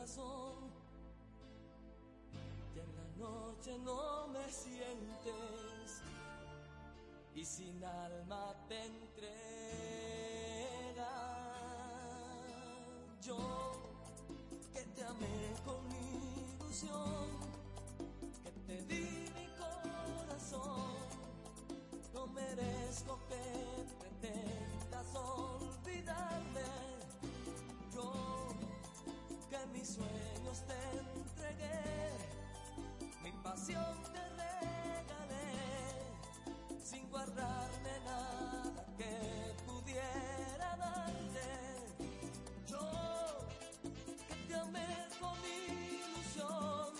corazón. En la noche no me sientes y sin alma te entrega. Yo que te amé con ilusión, que te di mi corazón, no merezco que pretendas olvidarme. Mis sueños te entregué, mi pasión te sin guardarme nada que pudiera darte. Yo que te amé con ilusión,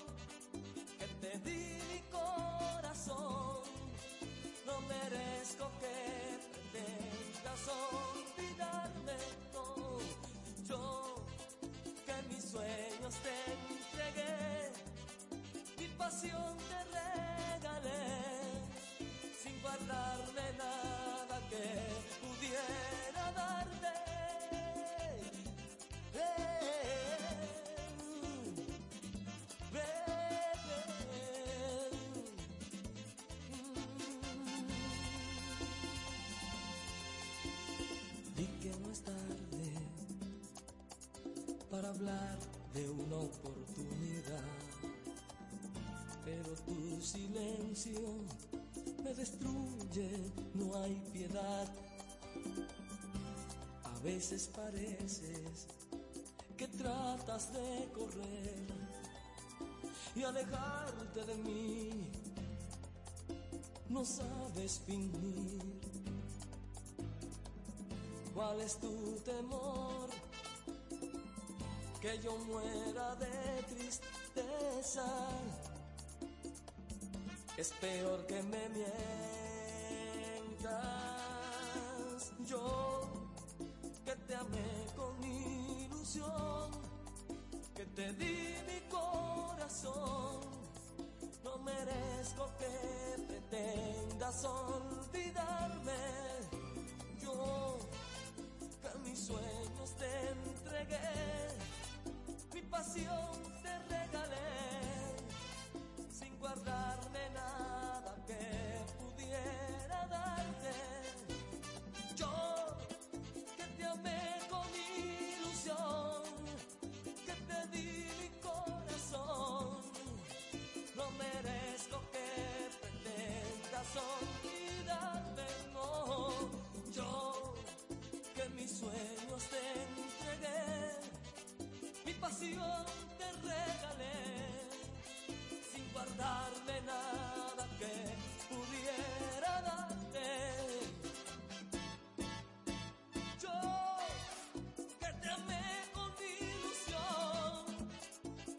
que te di mi corazón, no merezco que pretendas olvidarme. No, yo sueños te entregué, mi pasión te regalé guardarme nada que pudiera darte. Di hablar de una oportunidad, pero tu silencio me destruye, no hay piedad. A veces pareces que tratas de correr y alejarte de mí. No sabes fingir. ¿Cuál es tu temor? Que yo muera de tristeza es peor que me mientas. Yo que te amé con ilusión, que te di mi corazón, no merezco que pretendas olvidarme. Yo que mis sueños te entregué, pasión te regalé guardarme nada que pudiera darte. Yo que te amé con ilusión, que te di mi corazón, no merezco que pretendas olvidarme, no. Yo que mis sueños te entregué, pasión te regalé guardarme nada que pudiera darte. Yo que te amé con ilusión,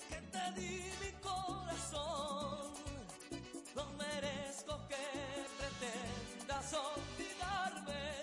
que te di mi corazón, no merezco que pretendas olvidarme.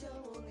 Hice un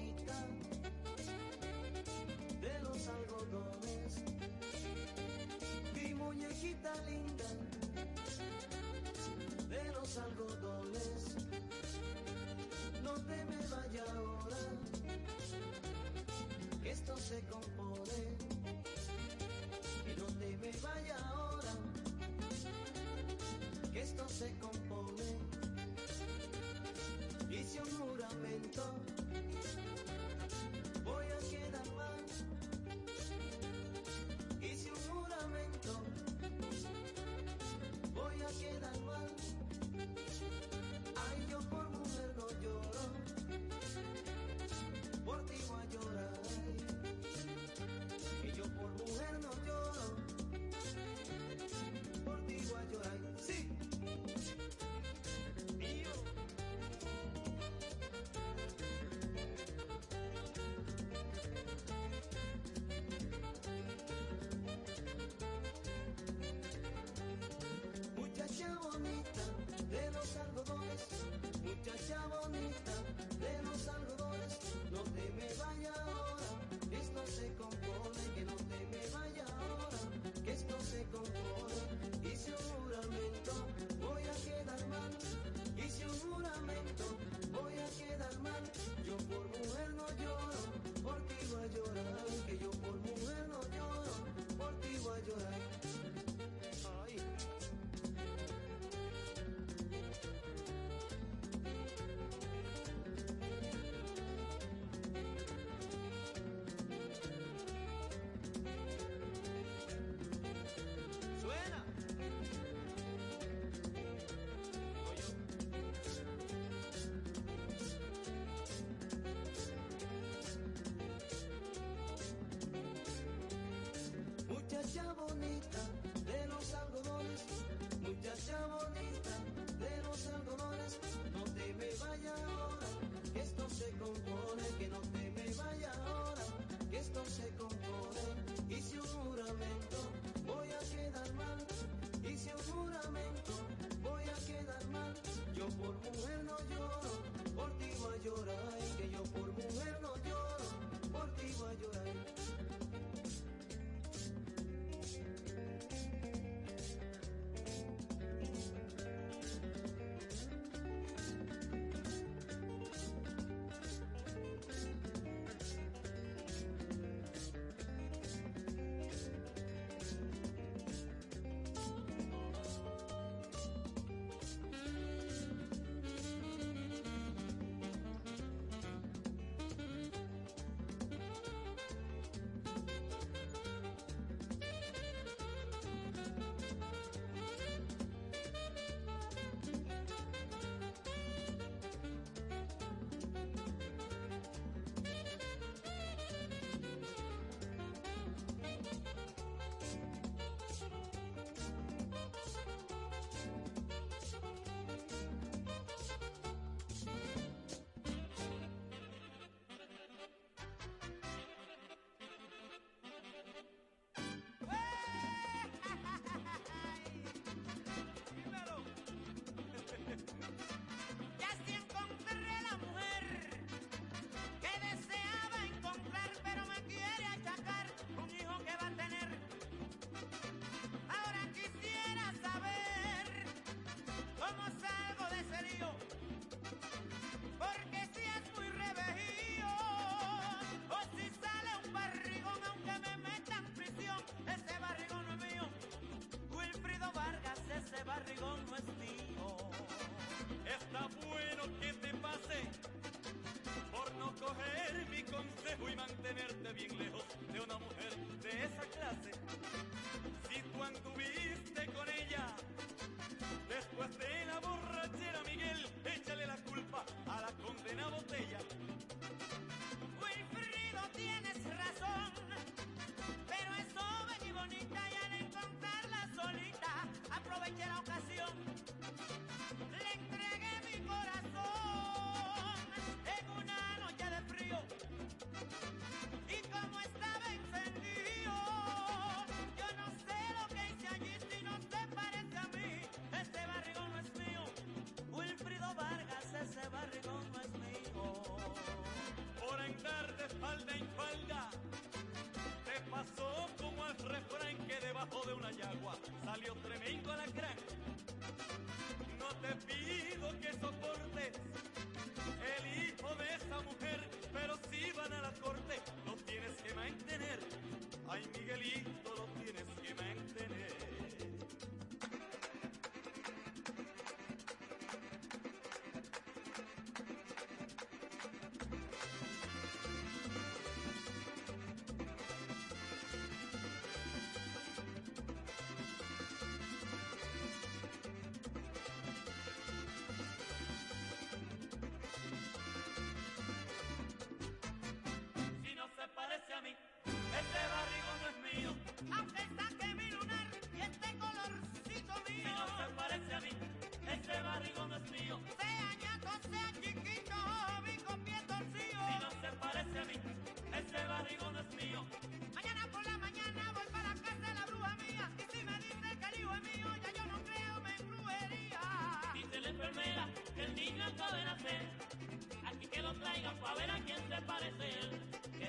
que debajo de una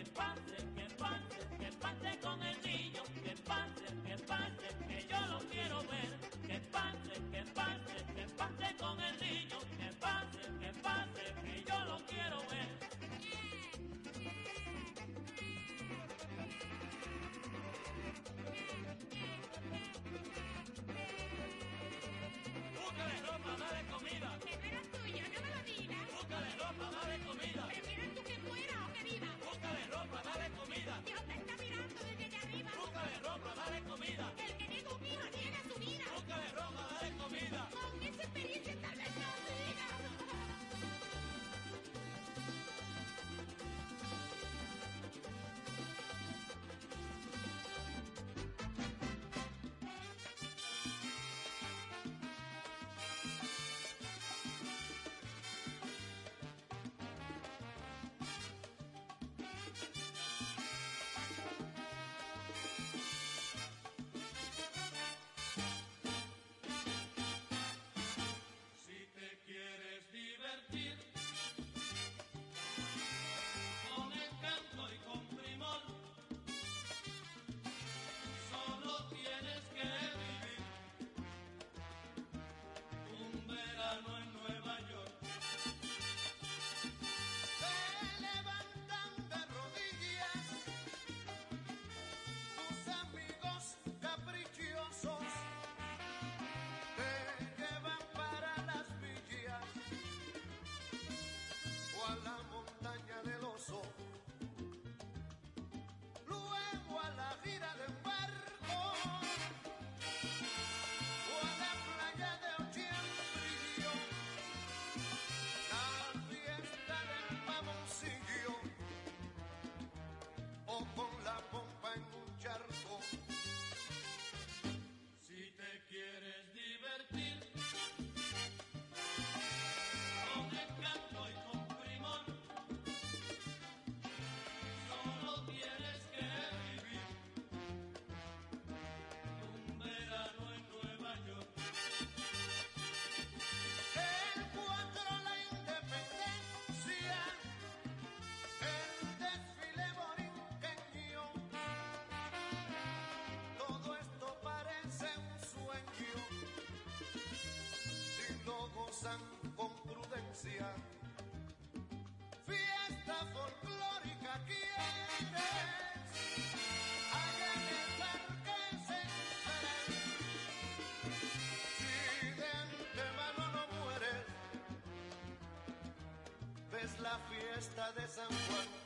él. con prudencia. Fiesta folclórica quieres, allá en el se Si de antemano no mueres, ves la fiesta de San Juan.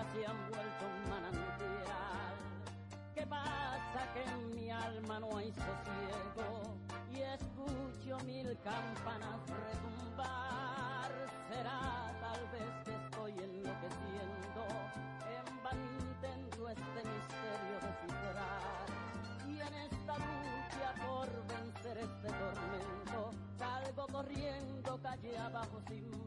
ya se han vuelto un manantial. ¿Qué pasa que en mi alma no hay sosiego? Y escucho mil campanas retumbar. Será tal vez que estoy enloqueciendo, en vano intento este misterio de descifrar. Y en esta lucha por vencer este tormento, salgo corriendo calle abajo sin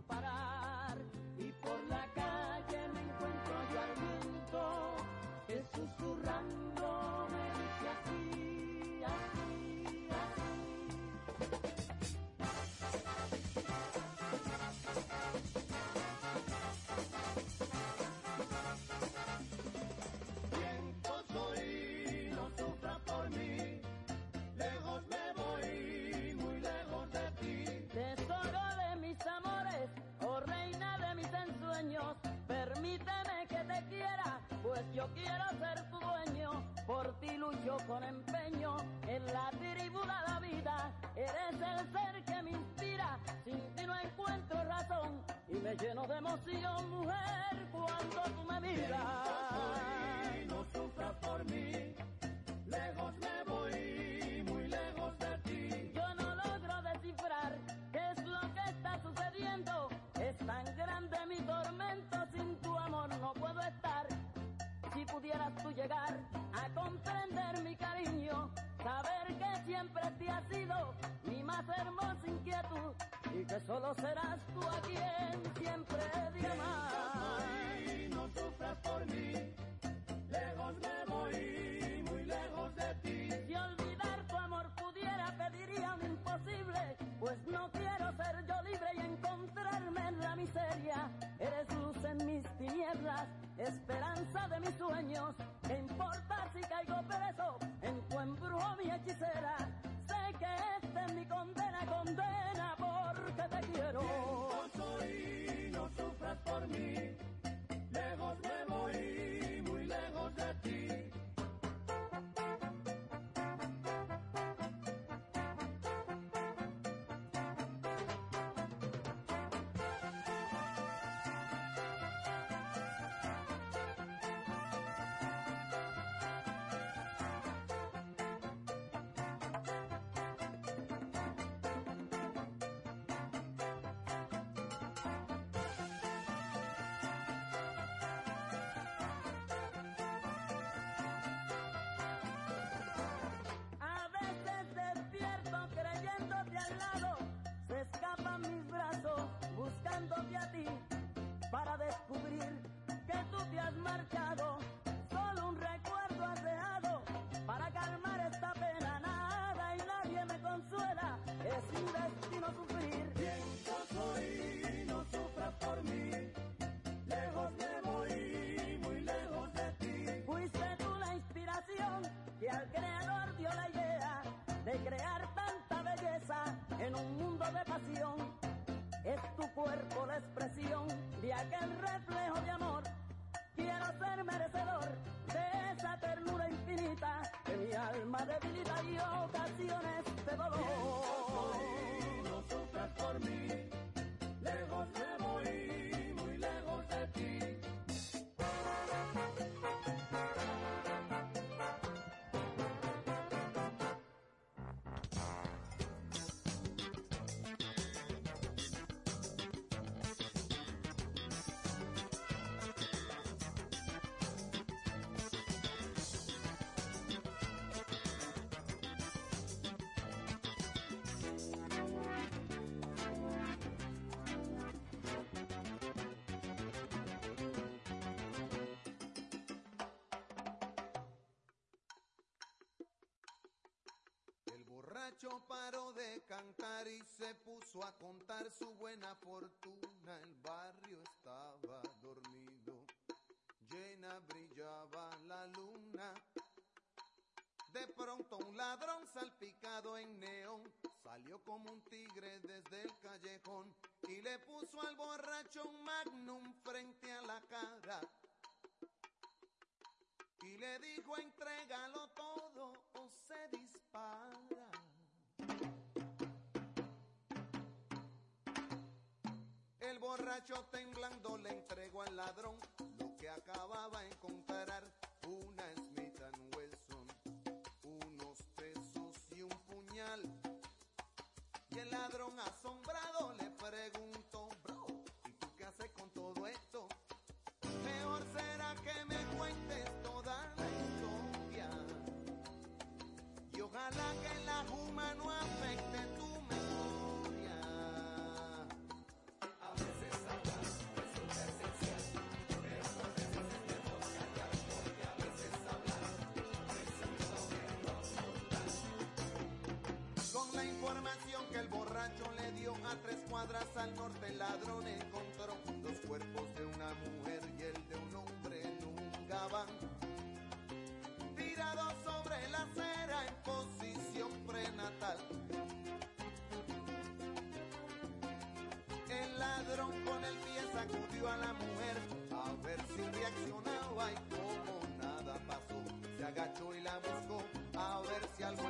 yo quiero ser tu dueño, por ti lucho con empeño, en la tribu de la vida, eres el ser que me inspira, sin ti no encuentro razón y me lleno de emoción. Solo serás tú a quien mi destino sufrir. Yo soy, no sufras por mí, lejos me voy, muy lejos de ti. Fuiste tú la inspiración que al creador dio la idea de crear tanta belleza en un mundo de pasión. Es tu cuerpo la expresión de aquel reflejo de amor. Quiero ser merecedor de esa ternura infinita que mi alma debilita y ocasiones de dolor. Borracho paró de cantar y se puso a contar su buena fortuna. El barrio estaba dormido, llena brillaba la luna. De pronto un ladrón salpicado en neón salió como un tigre desde el callejón y le puso al borracho un magnum frente a la cara y le dijo entrégalo borracho temblando le entregó al ladrón lo que acababa de encontrar, una Smith Wesson, unos pesos y un puñal. Y el ladrón asombrado le preguntó, bro, ¿y tú qué haces con todo esto? Mejor será que me cuentes toda la historia. Y ojalá que la juma no afecte tu tres cuadras al norte, el ladrón encontró los cuerpos de una mujer y el de un hombre en un gabán. Tirados sobre la acera en posición prenatal. El ladrón con el pie sacudió a la mujer a ver si reaccionaba y como nada pasó, se agachó y la buscó a ver si algo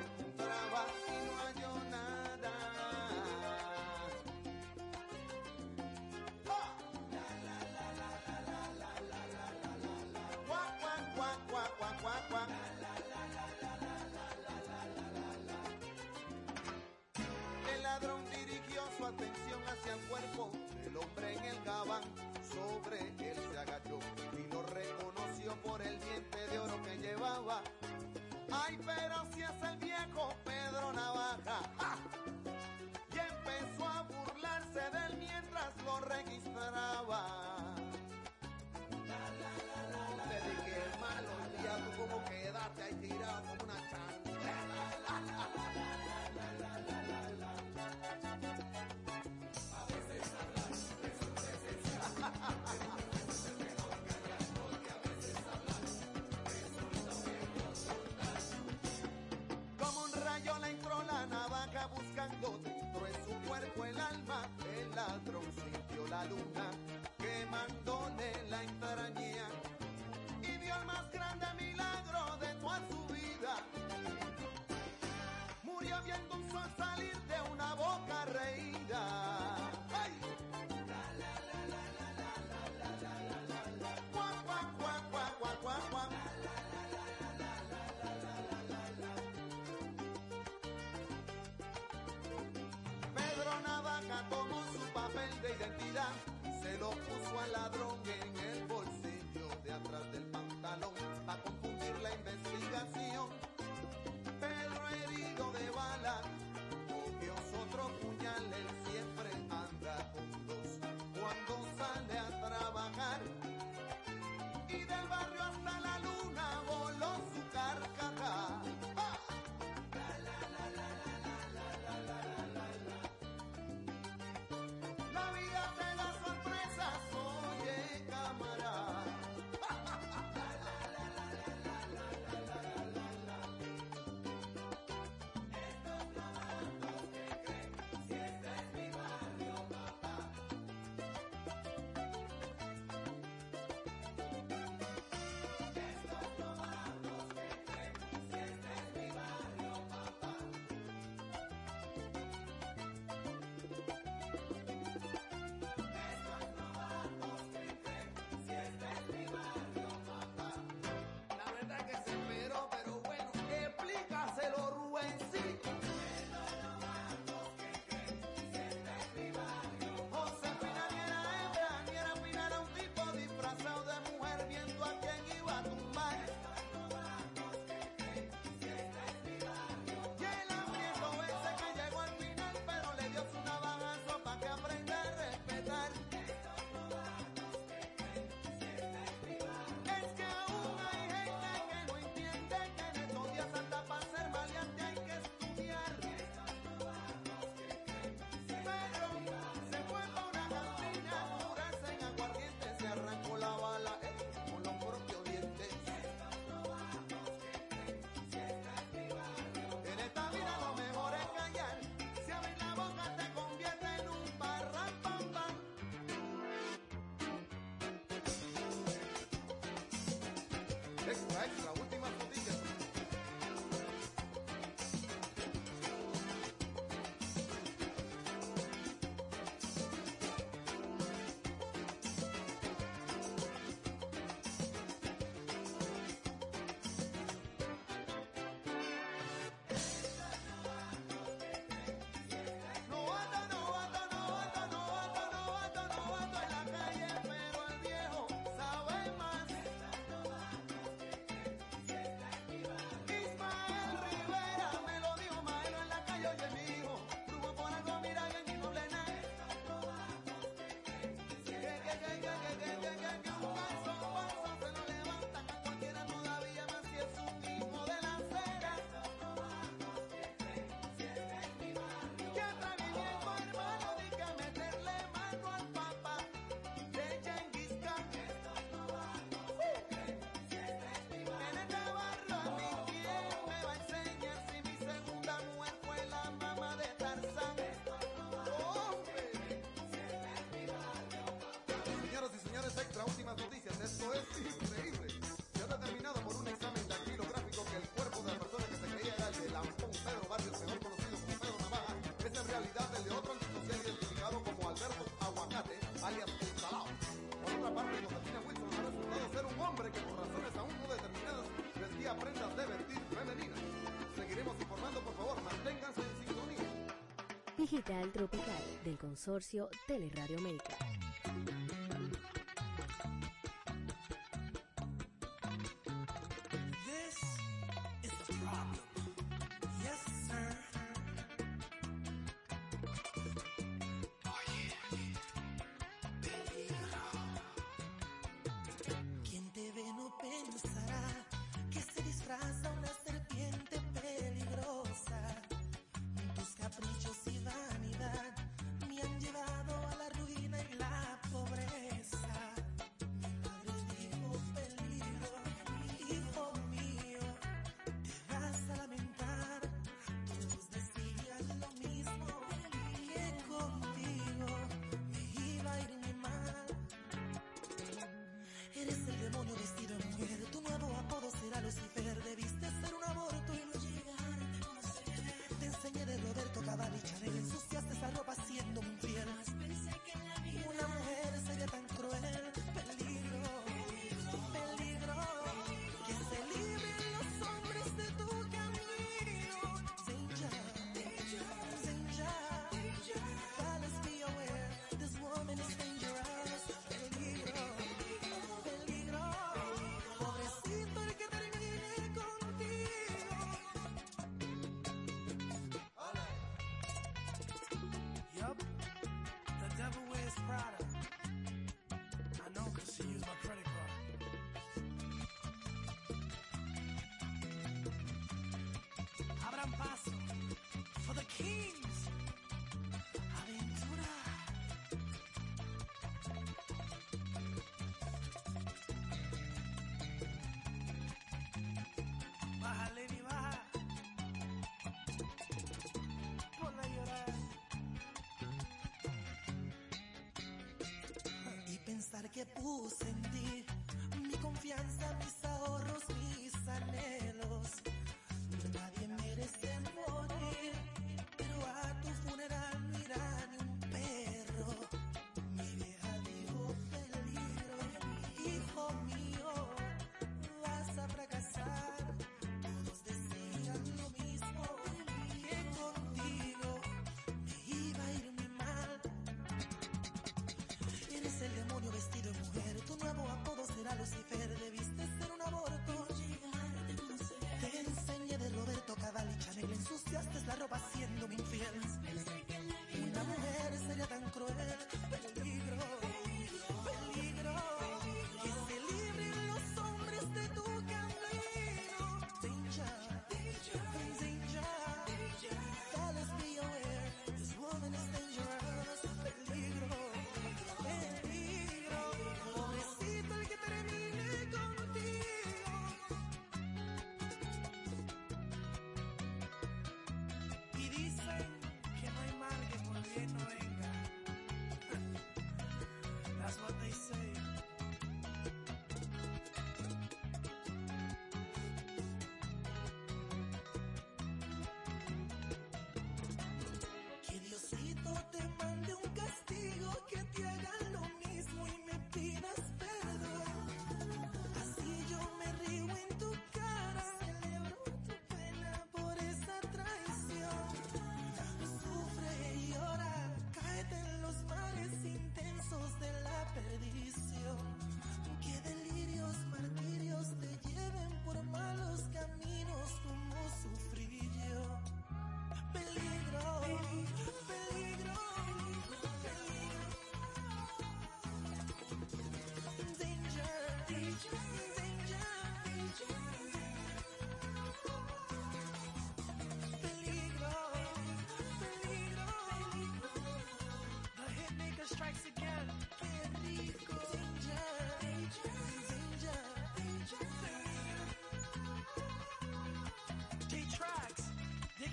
atención hacia el cuerpo del hombre en el gabán. Sobre él se agachó y lo reconoció por el diente de oro que llevaba. Ay, pero si es el viejo Pedro Navaja. Y empezó a burlarse de él mientras lo registraba. Le dije, malo, ya tú como quedaste ahí tirado como una chancla. alumbrado. Digital Tropical del consorcio Teleradio América. que puse en ti, mi confianza, mis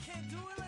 can't do it.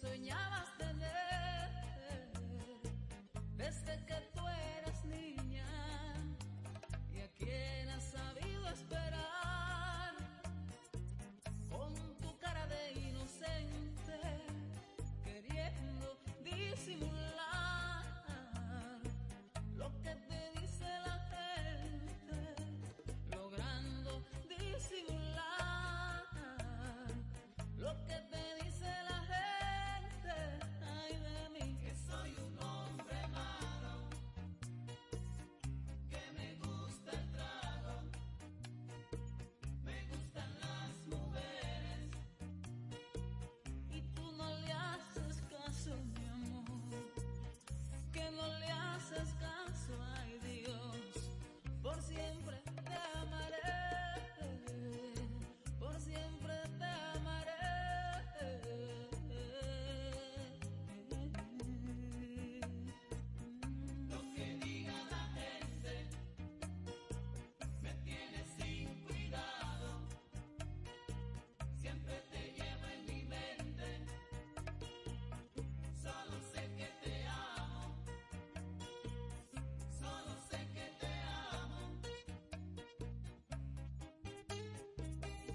soñaba.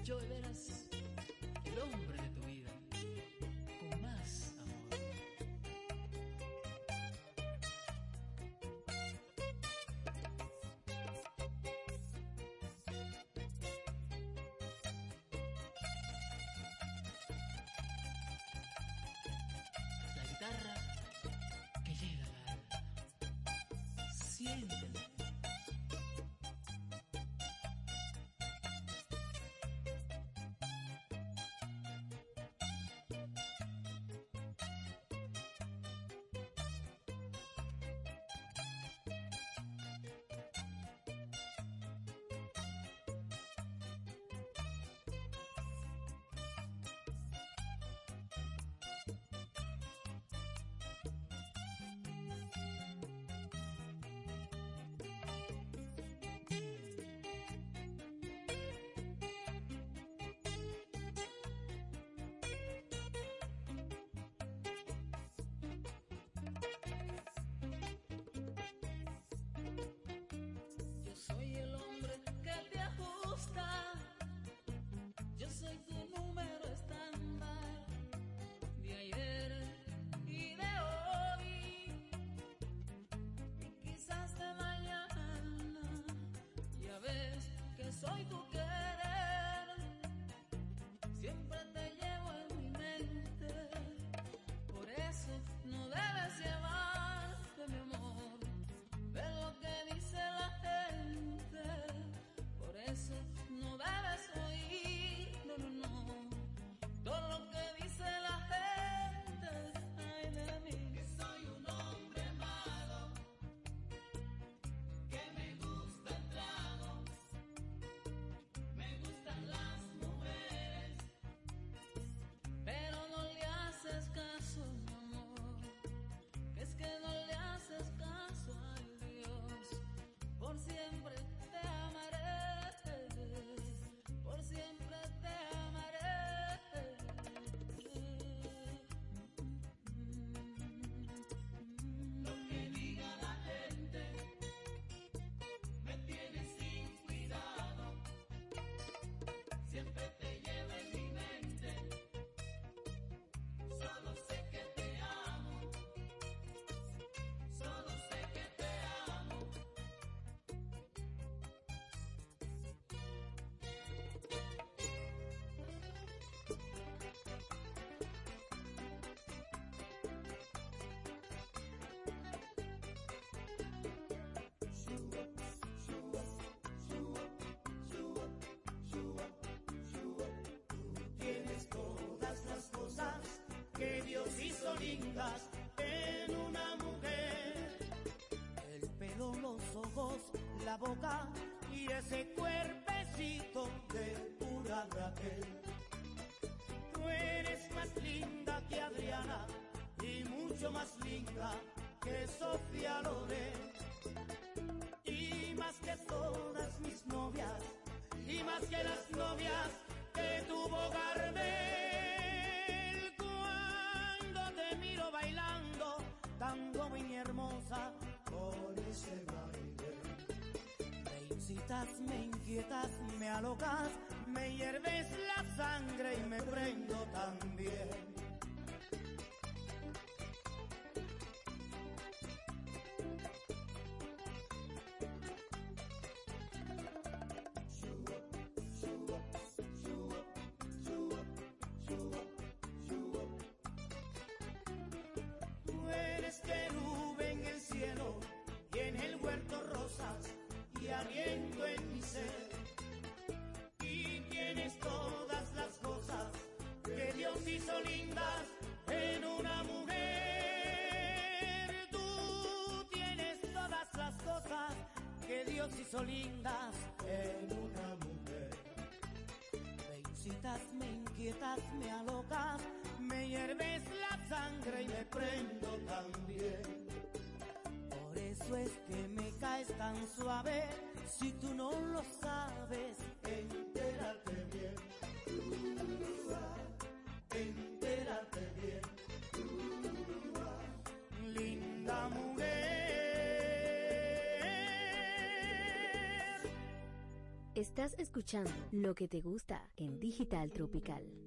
yo de veras el hombre de tu vida, con más amor. La guitarra que llega al alma. Siéntela. En una mujer. El pelo, los ojos, la boca y ese cuerpecito de pura Raquel. Tú eres más linda que Adriana y mucho más linda que Sofía Loren. Y más que todas mis novias, y más que las me alocas, me hierves la sangre y me prendo también. Dios hizo lindas en una mujer. Me incitas, me inquietas, me alocas, me hierves la sangre y me prendo también. Por eso es que me caes tan suave, si tú no lo sabes, Estás escuchando lo que te gusta en Digital Tropical.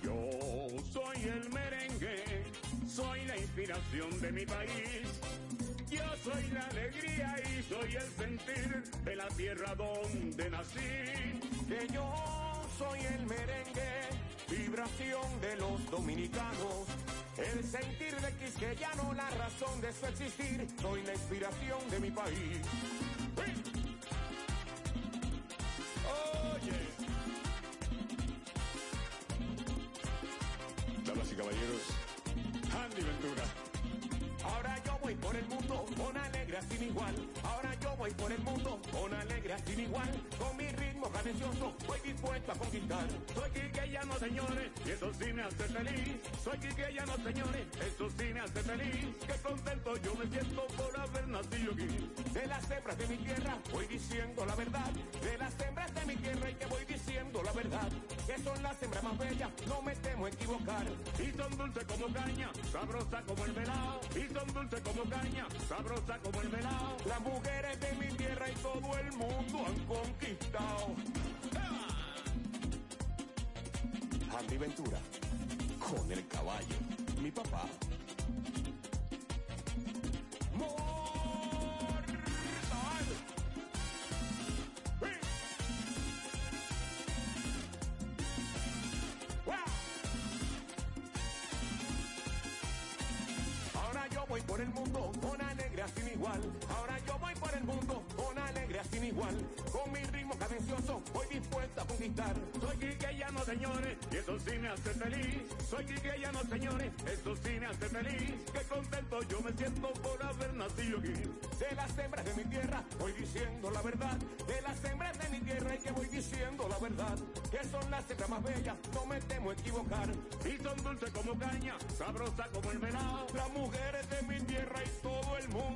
Yo soy el merengue, soy la inspiración de mi país. Yo soy la alegría y soy el sentir de la tierra donde nací. Que yo soy el merengue, vibración de los dominicanos. El sentir de quisqueyano, la razón de su existir. Soy la inspiración de mi país. Por el mundo con alegría sin igual. Ahora yo voy por el mundo con alegría sin igual. Con mi ritmo cadencioso voy dispuesto a conquistar. Soy quiqueyano, señores, y eso sí me hace feliz. Soy quiqueyano, señores, eso sí me hace feliz. Qué contento yo me siento por haber nacido aquí. De las hembras de mi tierra voy diciendo la verdad. De las hembras de mi tierra y que voy diciendo la verdad. Que son las hembras más bellas, no me temo equivocar. Y son dulces como caña, sabrosa como el melao. Y son dulces como caña, sabrosa como el Las mujeres de mi tierra y todo el mundo han conquistado. Andy Ventura, con el caballo, mi papá. Ahora yo voy por el mundo con alegría sin igual. Ahora yo voy por el mundo con alegría sin igual. Con mi ritmo cadencioso voy dispuesto a conquistar. Soy quiqueyano, señores, y eso sí me hace feliz. Soy quiqueyano, señores, eso sí me hace feliz. Qué contento yo me siento por haber nacido aquí. De las hembras de mi tierra voy diciendo la verdad. De las hembras de mi tierra y que voy diciendo la verdad. Que son las hembras más bellas, no me temo equivocar. Y son dulces como caña, sabrosa como el melao. Las mujeres de han conquistado. ¡Sí! Baila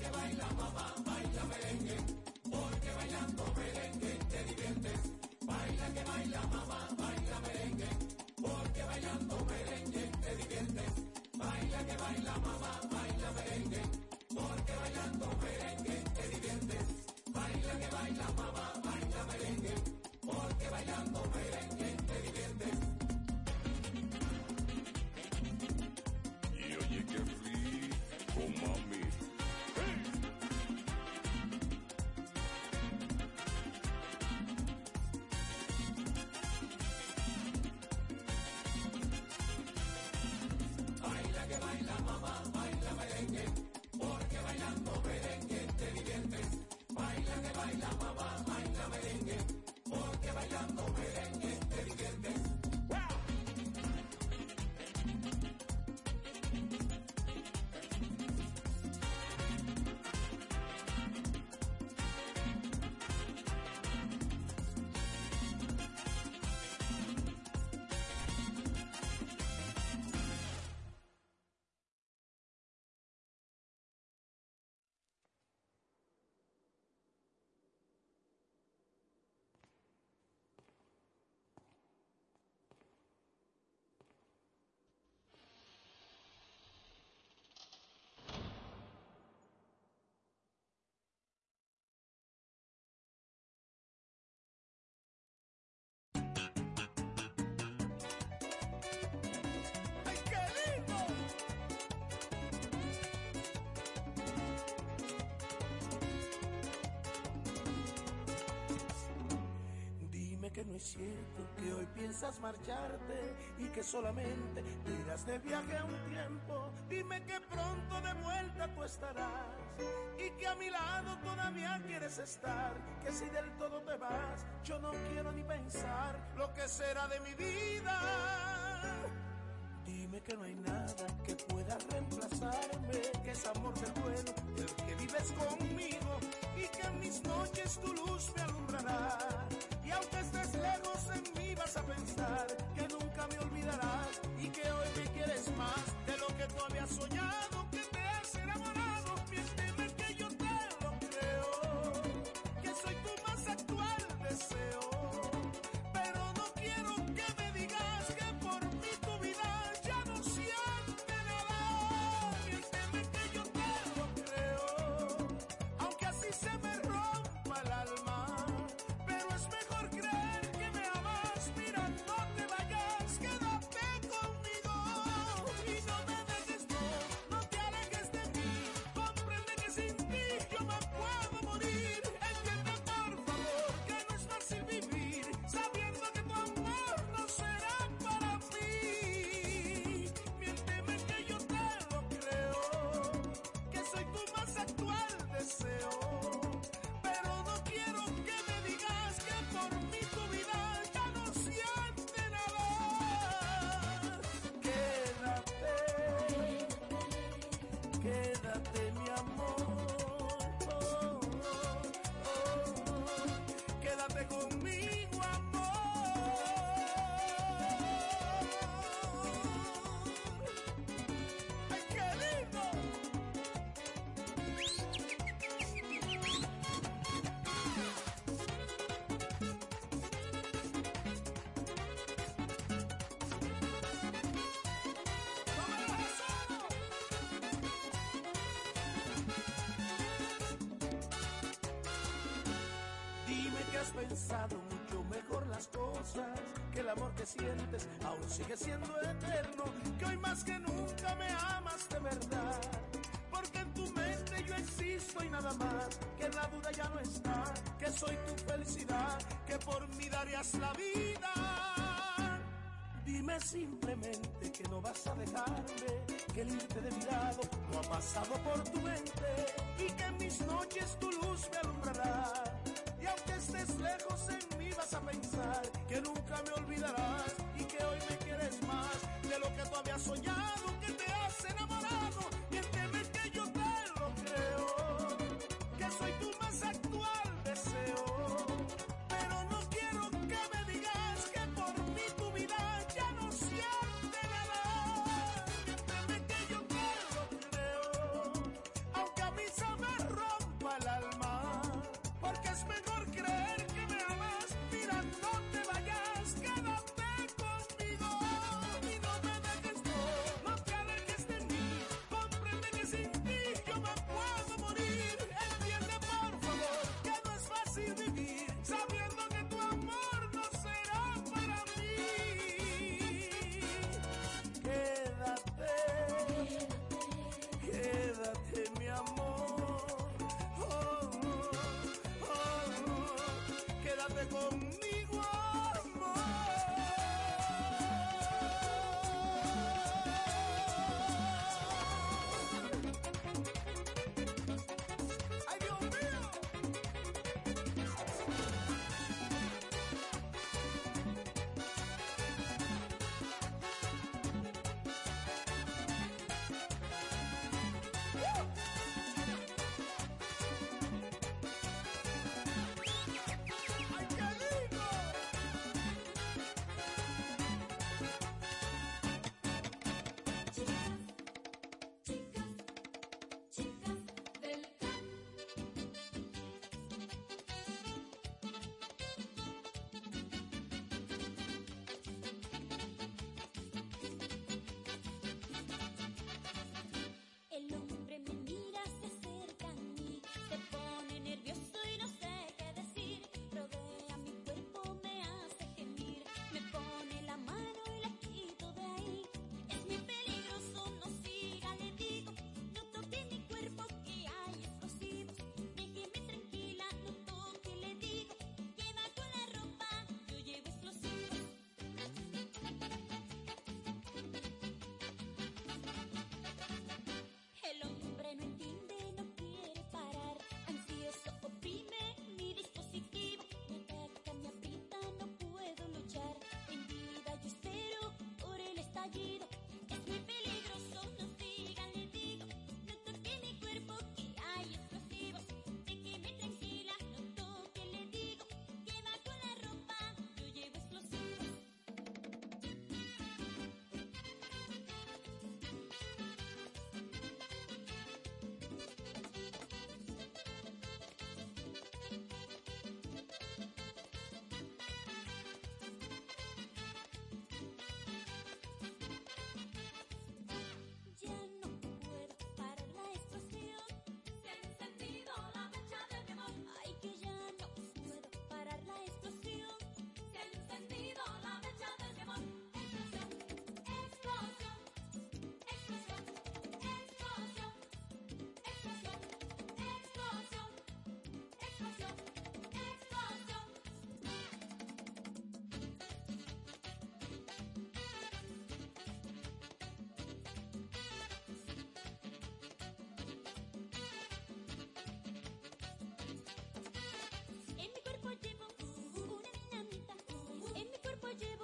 que baila mamá, baila merengue, porque bailando merengue te diviertes. Baila que baila mamá, no es cierto que hoy piensas marcharte y que solamente te irás de viaje a un tiempo. Dime que pronto de vuelta tú estarás y que a mi lado todavía quieres estar. Que si del todo te vas, yo no quiero ni pensar lo que será de mi vida. Dime que no hay nada que pueda reemplazarme, que es amor del bueno, el que vives conmigo y que en mis noches tu luz me alumbrará. Pensar que nunca me olvidarás y que hoy me quieres más de lo que tú habías soñado, has pensado mucho mejor las cosas, que el amor que sientes aún sigue siendo eterno, que hoy más que nunca me amas de verdad. Porque en tu mente yo existo y nada más, que la duda ya no está, que soy tu felicidad, que por mí darías la vida. Dime simplemente que no vas a dejarme, que el irte de mi lado no ha pasado por tu mente y que en mis noches tu luz me alumbrará. Y aunque estés lejos en mí vas a pensar que nunca me olvidarás y que hoy me quieres más de lo que tú habías soñado que te cuando llevo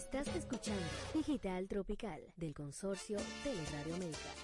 Estás escuchando Digital Tropical del consorcio Teleradio América.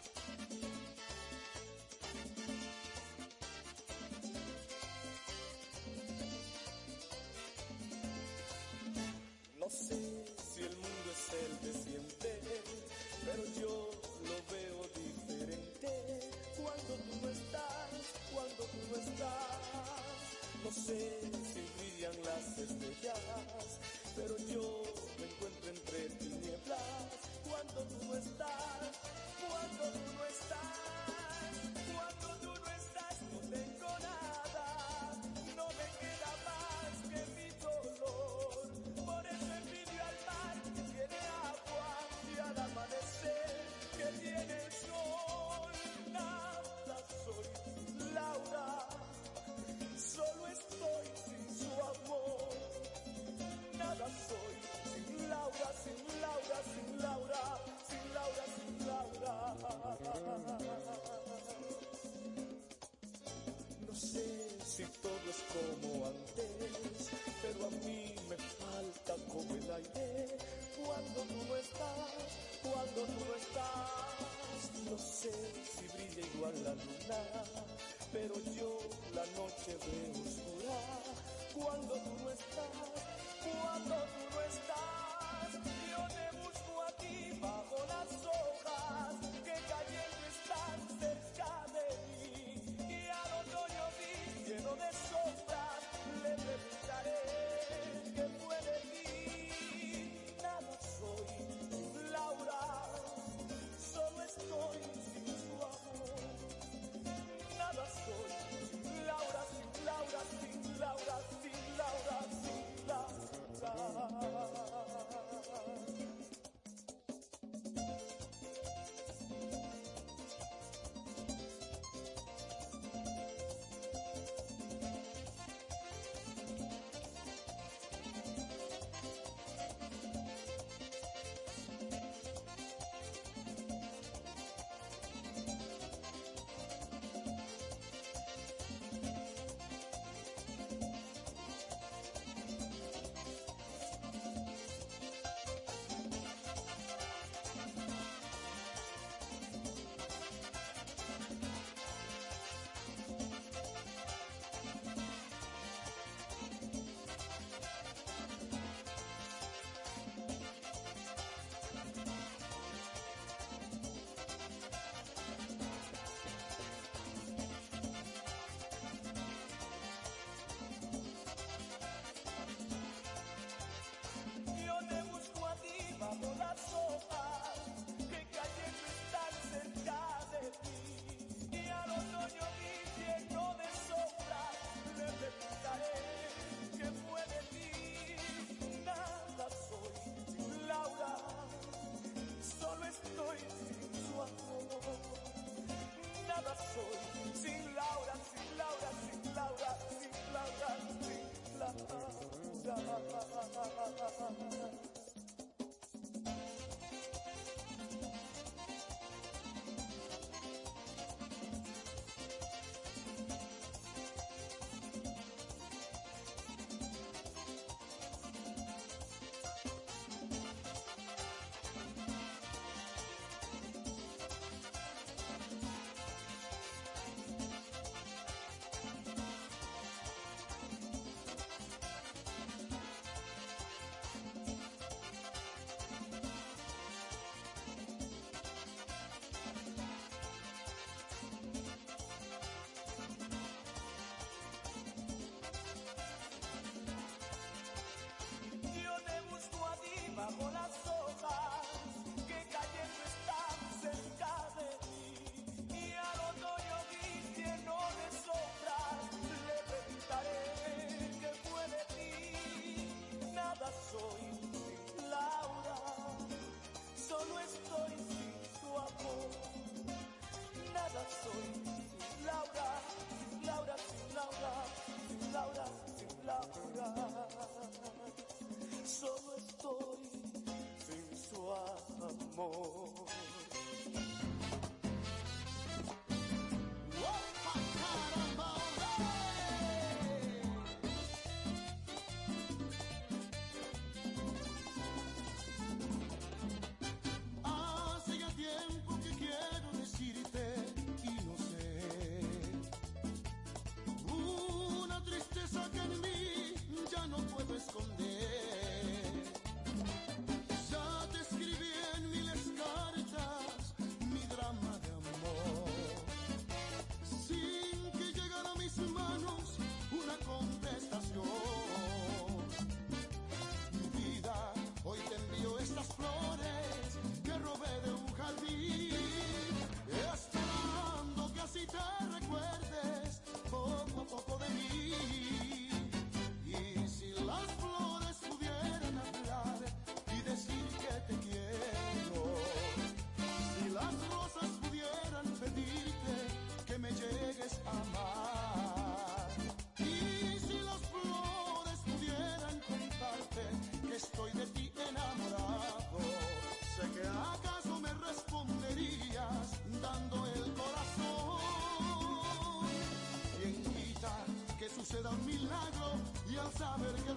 Saber que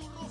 un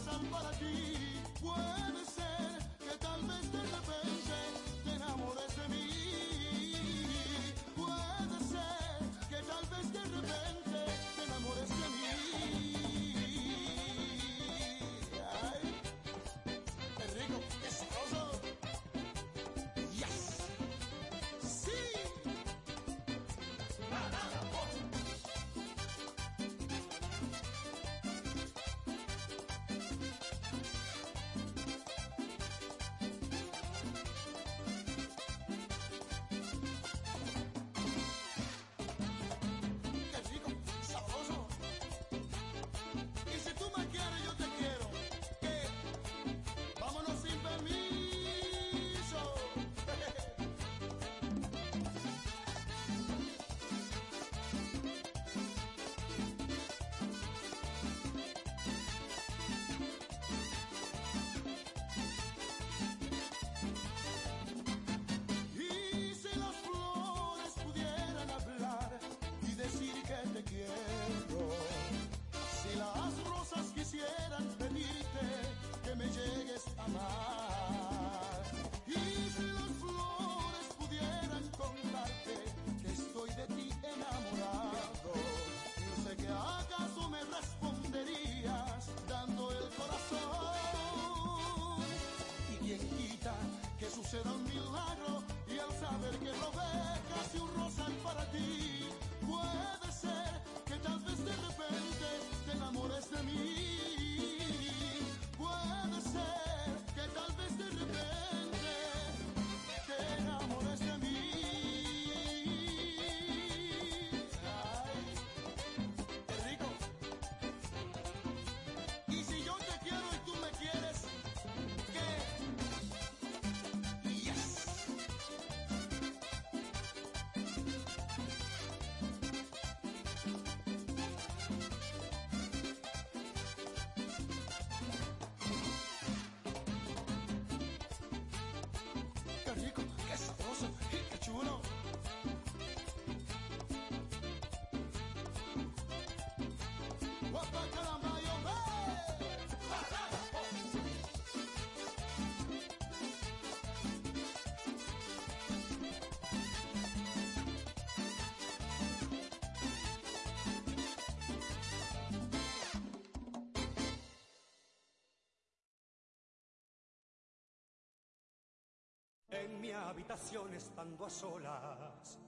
en mi habitación estando a solas,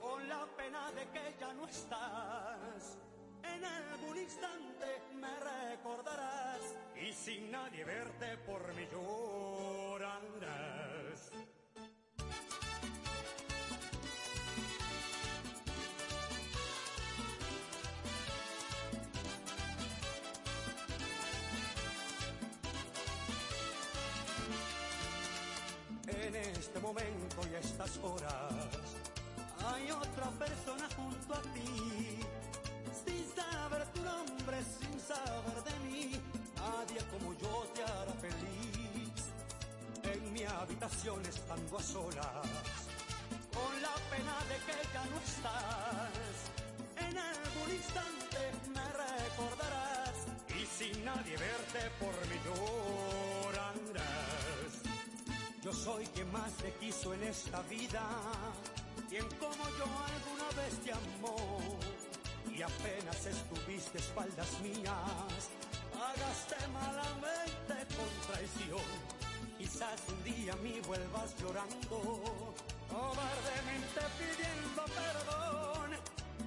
con la pena de que ya no estás. En algún instante me recordarás y sin nadie verte por mí llorarás. Este momento y a estas horas hay otra persona junto a ti. Sin saber tu nombre, sin saber de mí, nadie como yo te hará feliz. En mi habitación estando a solas, con la pena de que ya no estás. En algún instante me recordarás y sin nadie verte por mí llorarás. Soy quien más te quiso en esta vida, quien como yo alguna vez te amó. Y apenas estuviste espaldas mías, pagaste malamente con traición. Quizás un día a mí vuelvas llorando, cobardemente pidiendo perdón.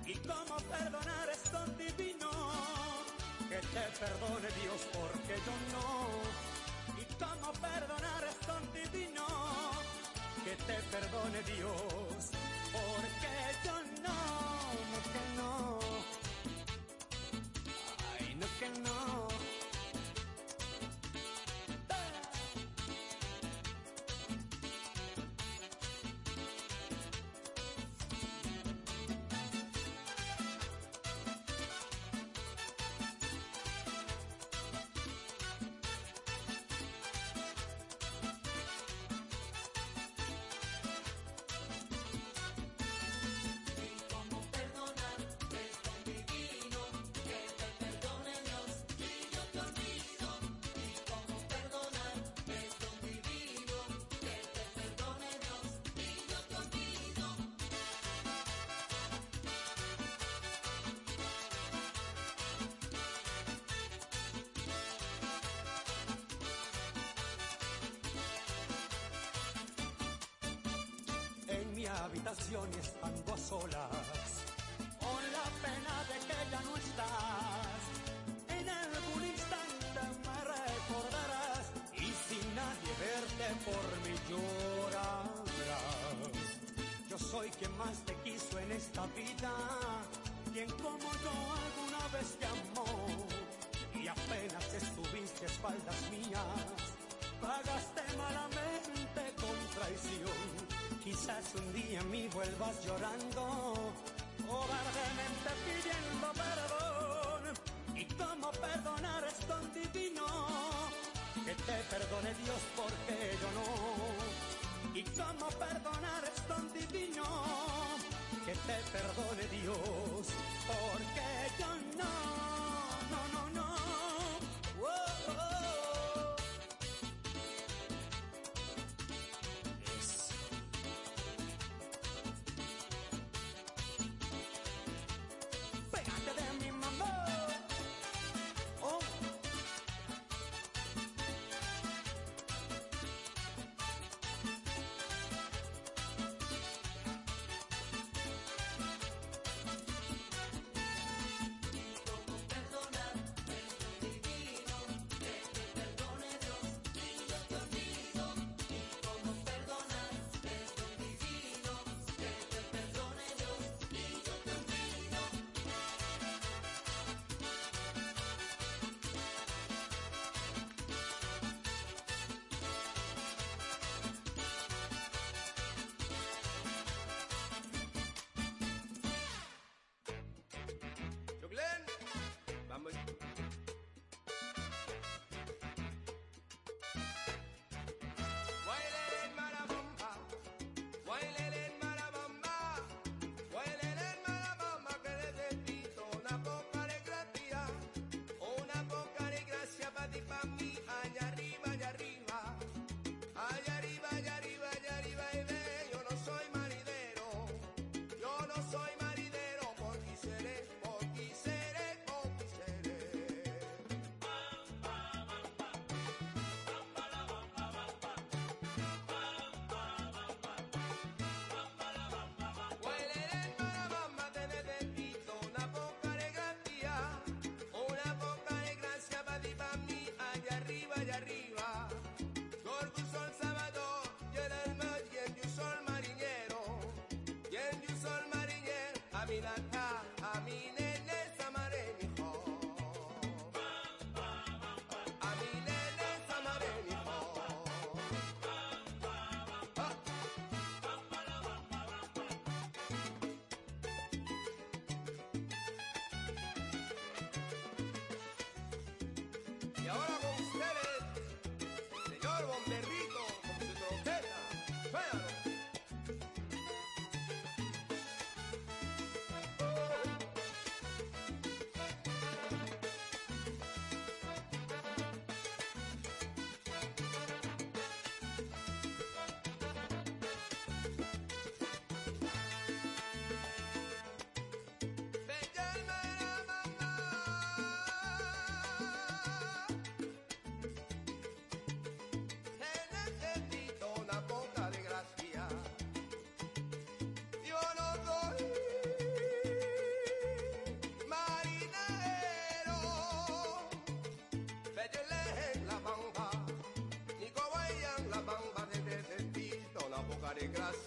Y cómo perdonar es tan divino, que te perdone Dios porque yo no. Cómo perdonar es tan divino que te perdone Dios, porque yo no, no que no. Ay, no que no. Mi habitación y estando a solas, con la pena de que ya no estás. En algún instante me recordarás y sin nadie verte por mí llorarás. Yo soy quien más te quiso en esta vida, quien como yo alguna vez te amó y apenas estuviste a espaldas mías, pagaste Quizás un día a mí vuelvas llorando, cobardemente pidiendo Oile that de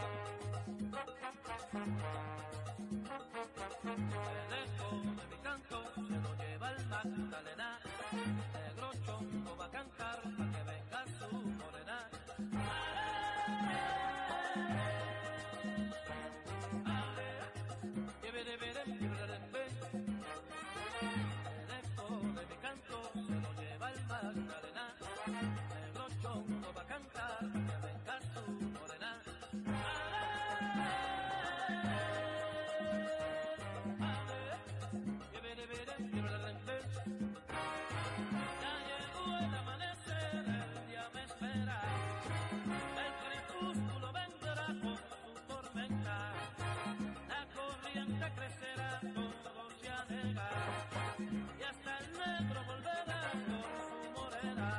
hasta crecerá, todo se anhelará, y hasta el negro volverá con su morena.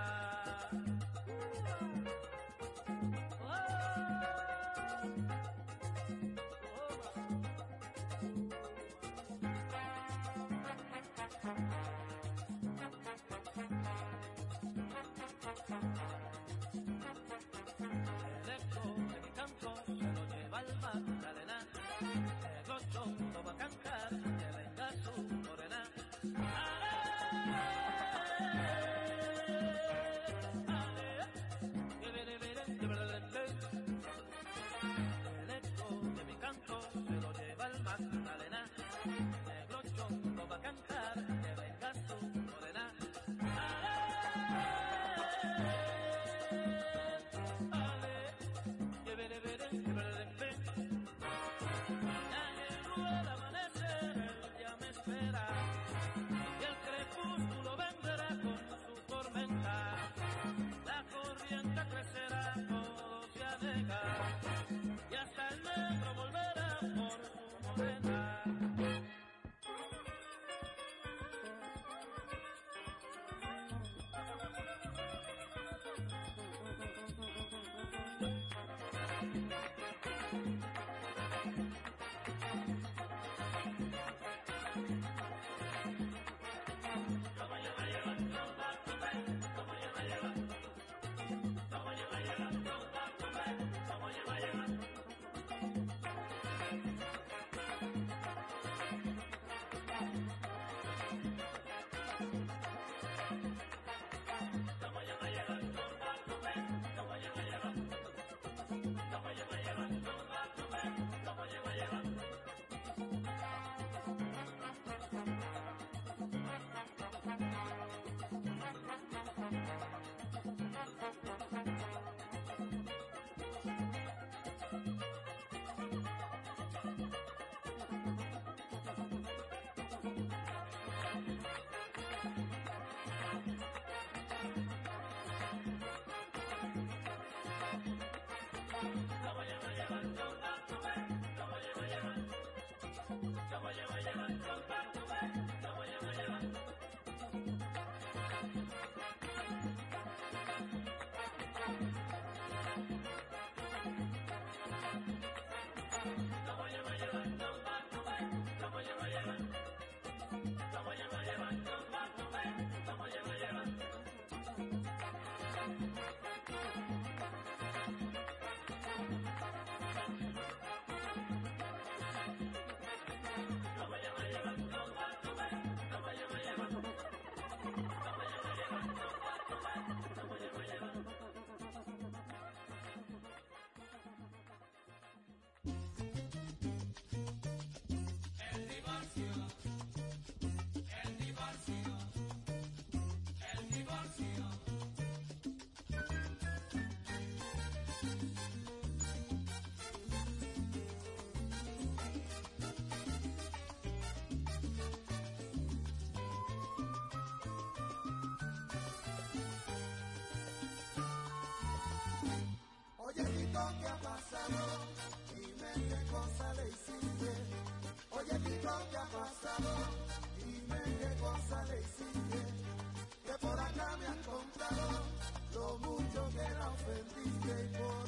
que ha pasado, dime qué cosa le hiciste, que por acá me han contado lo mucho que la ofendiste y por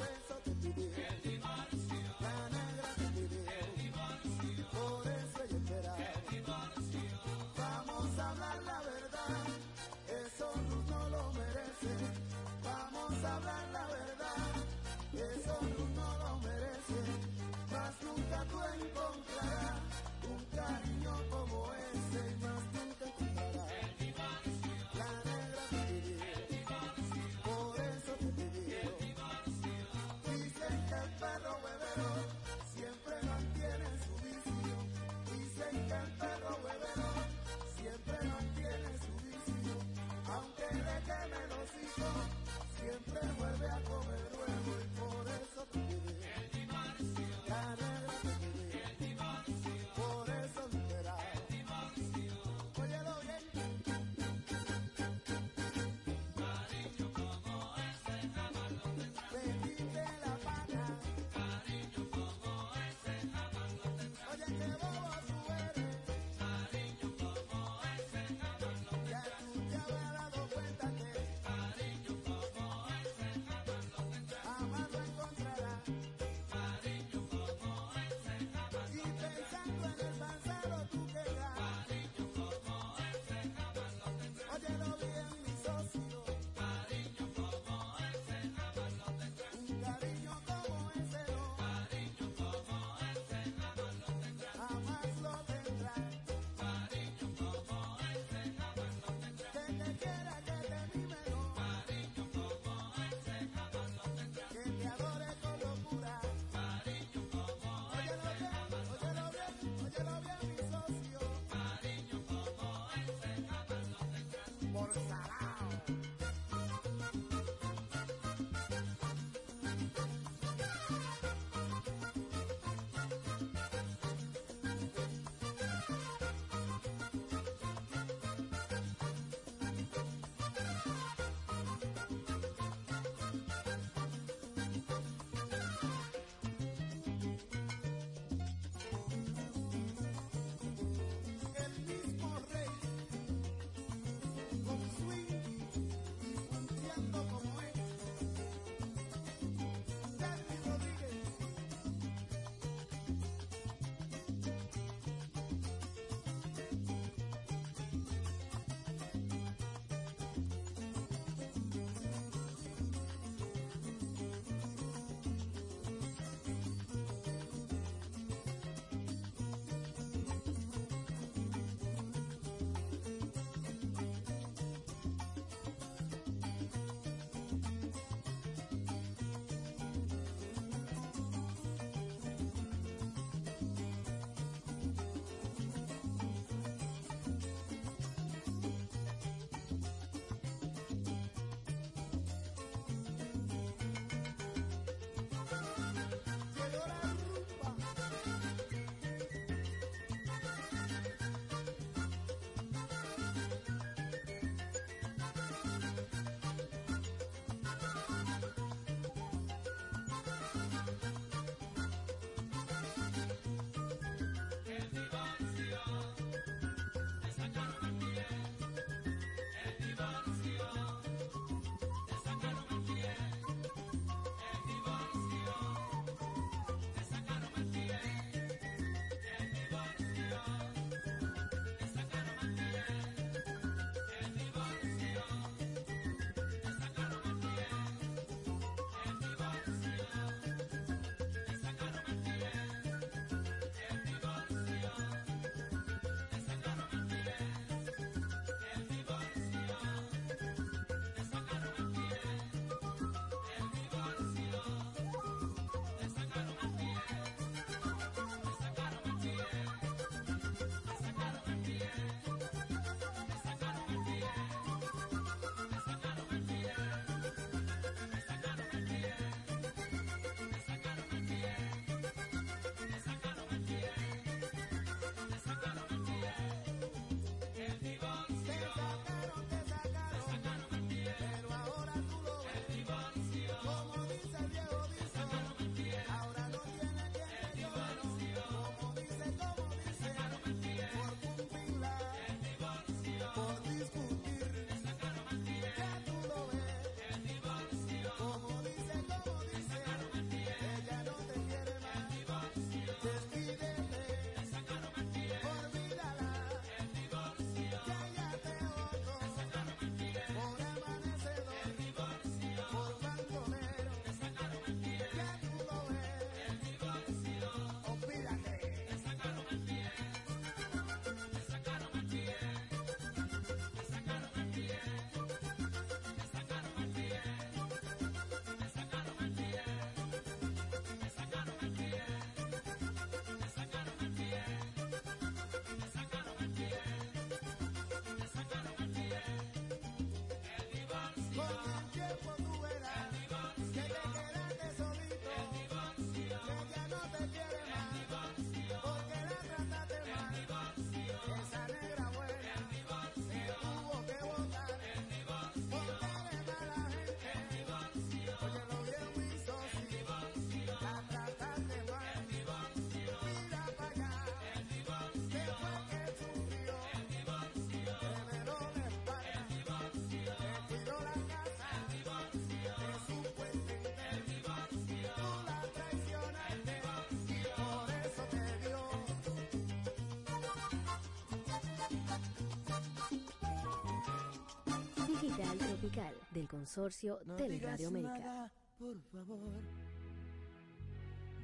Digital Tropical del consorcio No Tele digas Radio América. por favor.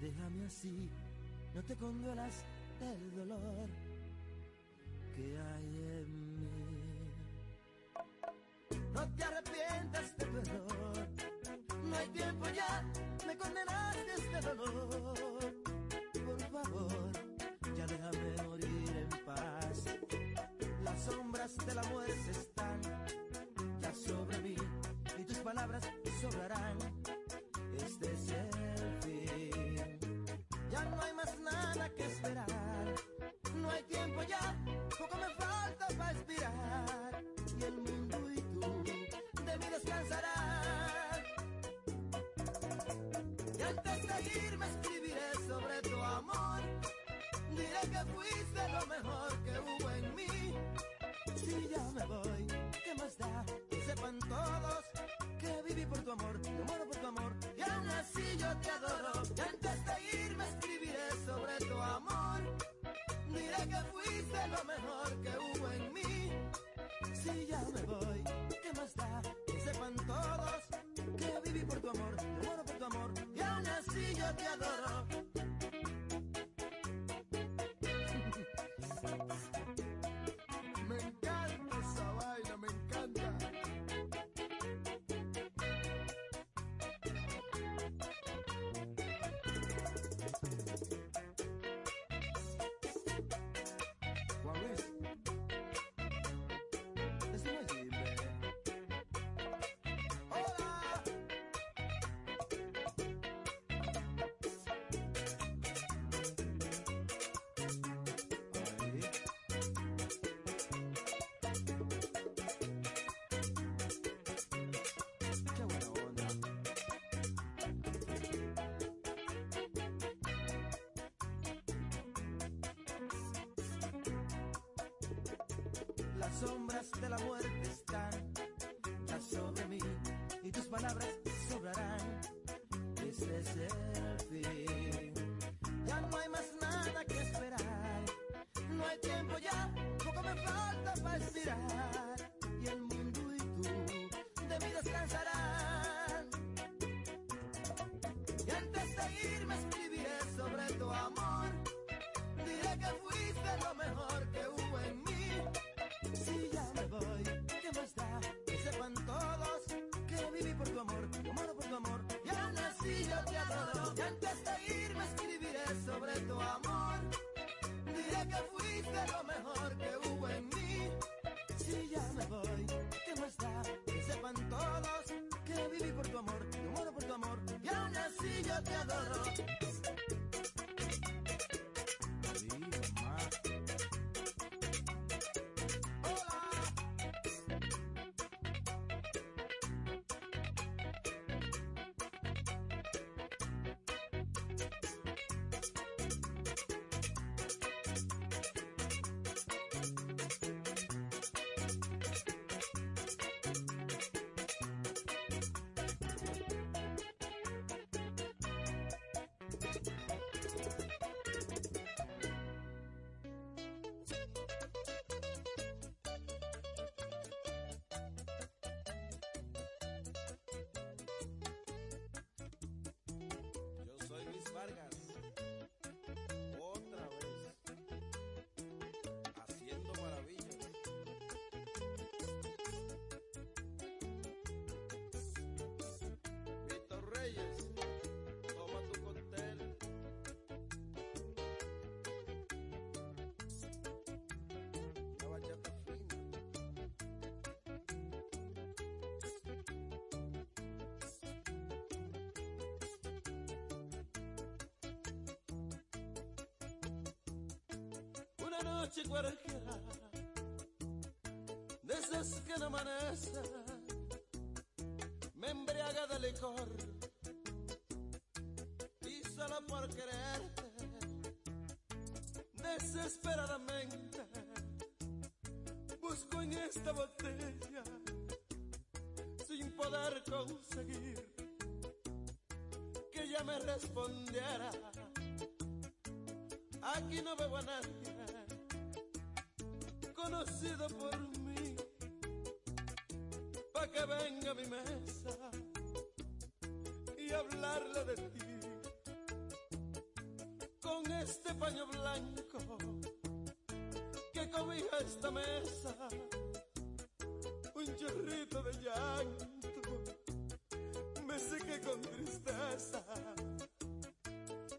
Déjame así, no te conduelas del dolor que hay en mí. No te arrepientas de tu error, no hay tiempo ya, me condenaste este dolor. Por favor, ya déjame morir en paz. Las sombras de la lo mejor que hubo en mí. Si ya me voy, ¿qué más da? Que sepan todos que viví por tu amor, que muero por tu amor. Y aún así yo te adoro. Y antes de irme escribiré sobre tu amor. Diré que fuiste lo mejor que hubo en mí. Si ya me voy, ¿qué más da? Que sepan todos que viví por tu amor, que muero por tu amor. Y aún así yo te adoro. Sombras de la muerte noche cualquiera, de que no amanece, me embriaga de licor y solo por quererte, desesperadamente, busco en esta botella, sin poder conseguir que ella me respondiera. Aquí no veo a nadie conocido por mí, pa' que venga a mi mesa y hablarle de ti. Con este paño blanco que cobija esta mesa, un chorrito de llanto, me seque con tristeza,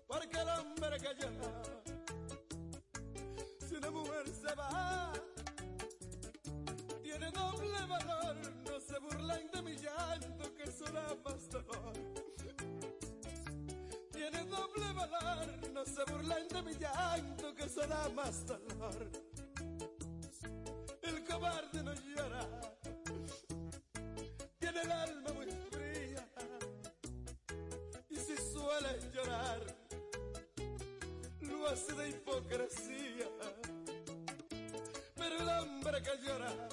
porque el hombre que si una mujer se va, tiene doble valor, no se burlan de mi llanto, que será más dolor. Tiene doble valor, no se burlan de mi llanto, que será más dolor. El cobarde no llora, tiene el alma muy fría, y si suele llorar, lo hace de hipocresía. Pero el hombre que llora,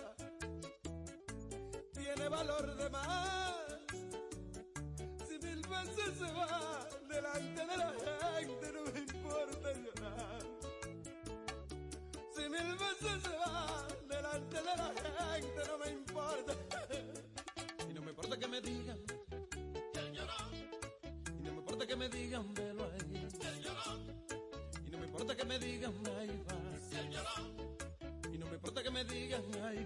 me digan velo ahí. Y no me importa que me digan ahí va. Y no me importa que me digan ahí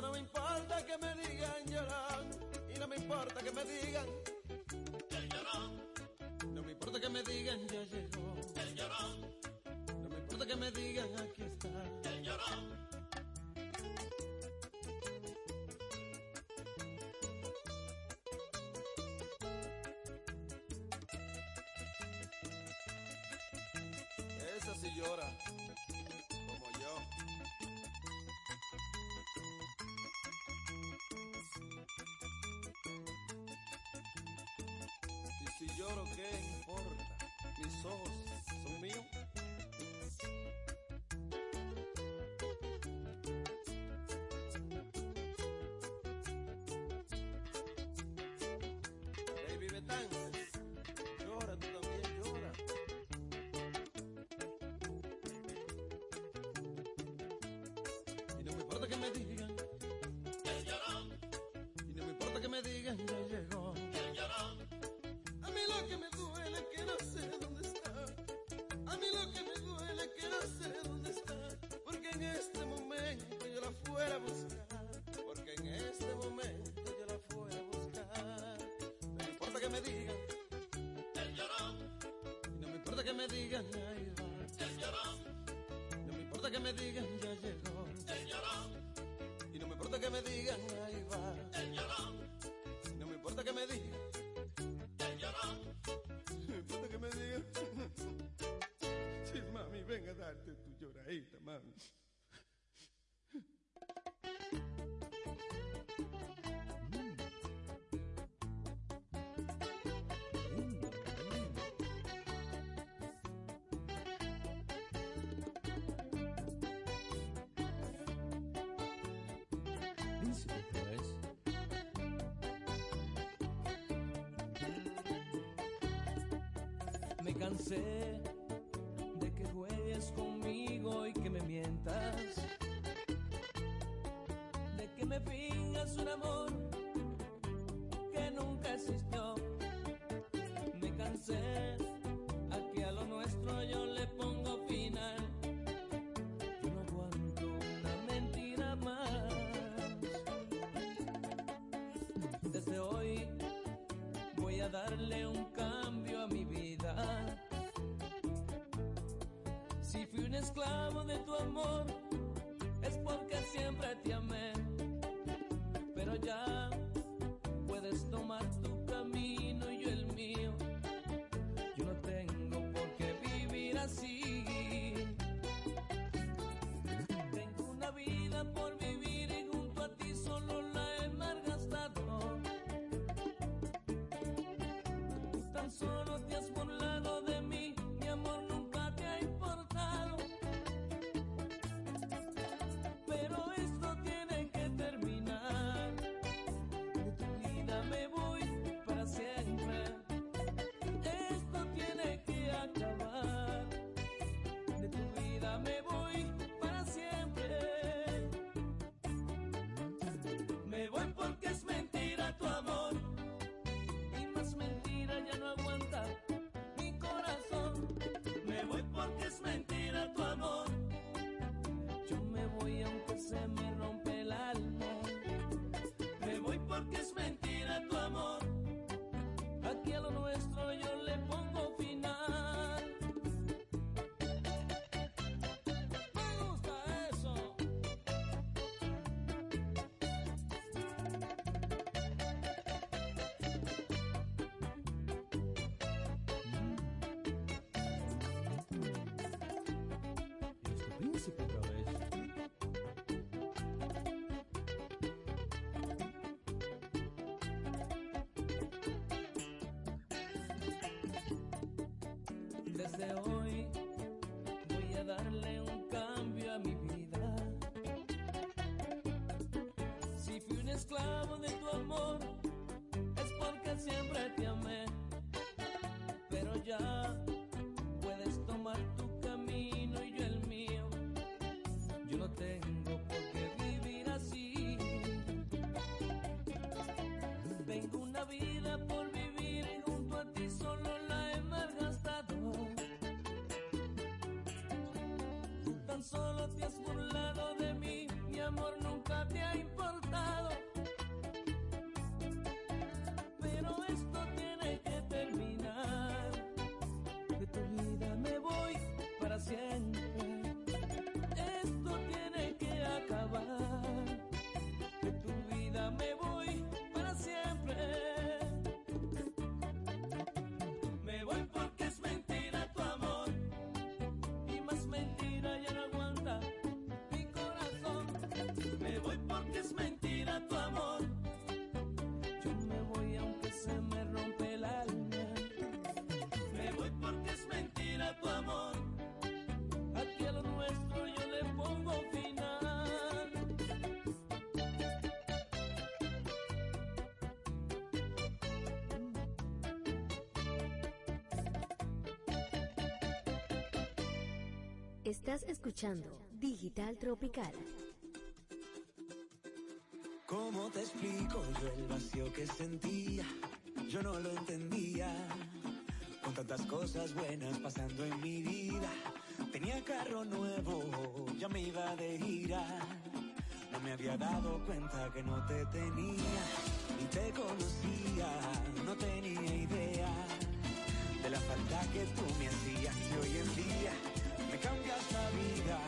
no me importa que me digan llorón. Y no me importa que me digan el llorón. No me importa que me digan ya llegó. El llorón. No me importa que me digan aquí está. El llorón. Esa sí llora, lloro, ¿qué importa? Mis ojos me importa que me digan el llorón. Y no me importa que me digan ahí va el llorón. No me importa que me digan ya llegó el llorón. Y no me importa que me digan ahí va el llorón. Y no me importa que me digan el llorón. No me importa que me digan. Sí, mami, ven a darte tu lloradita, mami. De que juegues conmigo y que me mientas. De que me fingas un amor que nunca existió. Me cansé a que a lo nuestro yo le pongo final. No aguanto una mentira más. Desde hoy voy a darle un esclavo de tu amor es porque siempre te amé. Pero ya puedes tomar tu camino y yo el mío. Yo no tengo por qué vivir así. Tengo una vida por vivir y junto a ti solo la he malgastado. Tan solo recipe garage. Desde hoy Estás escuchando Digital Tropical. ¿Cómo te explico yo el vacío que sentía? Yo no lo entendía. Con tantas cosas buenas pasando en mi vida. Tenía carro nuevo, ya me iba de gira. No me había dado cuenta que no te tenía. Ni te conocía, no tenía idea. De la falta que tú me hacías y hoy en día vida.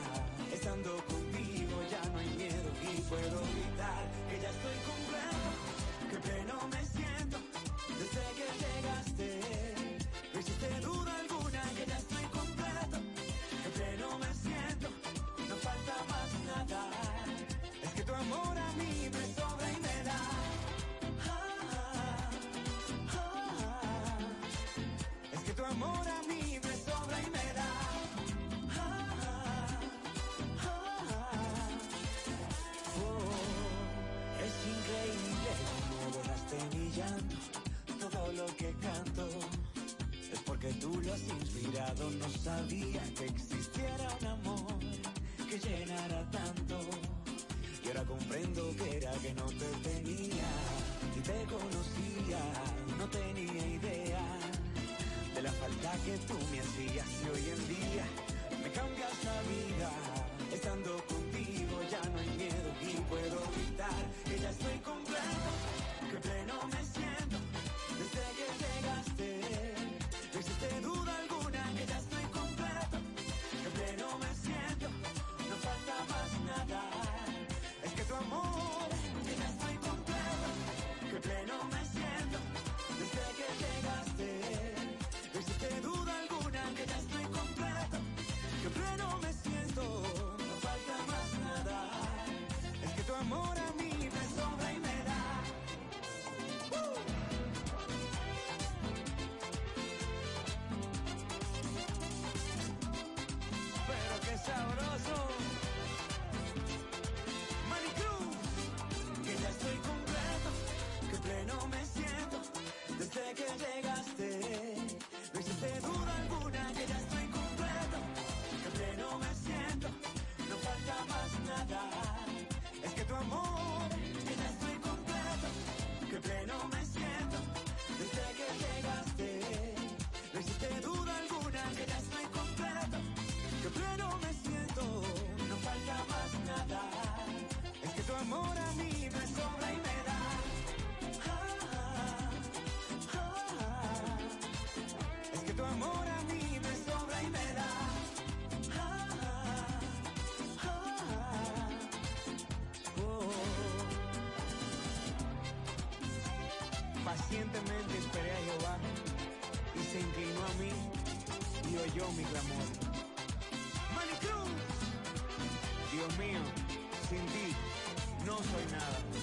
Estando contigo ya no hay miedo y puedo gritar que ya estoy completo, que pleno me tú me has. pacientemente esperé a Jehová, y se inclinó a mí y oyó mi clamor. ¡Manicruz! Dios mío, sin ti no soy nada.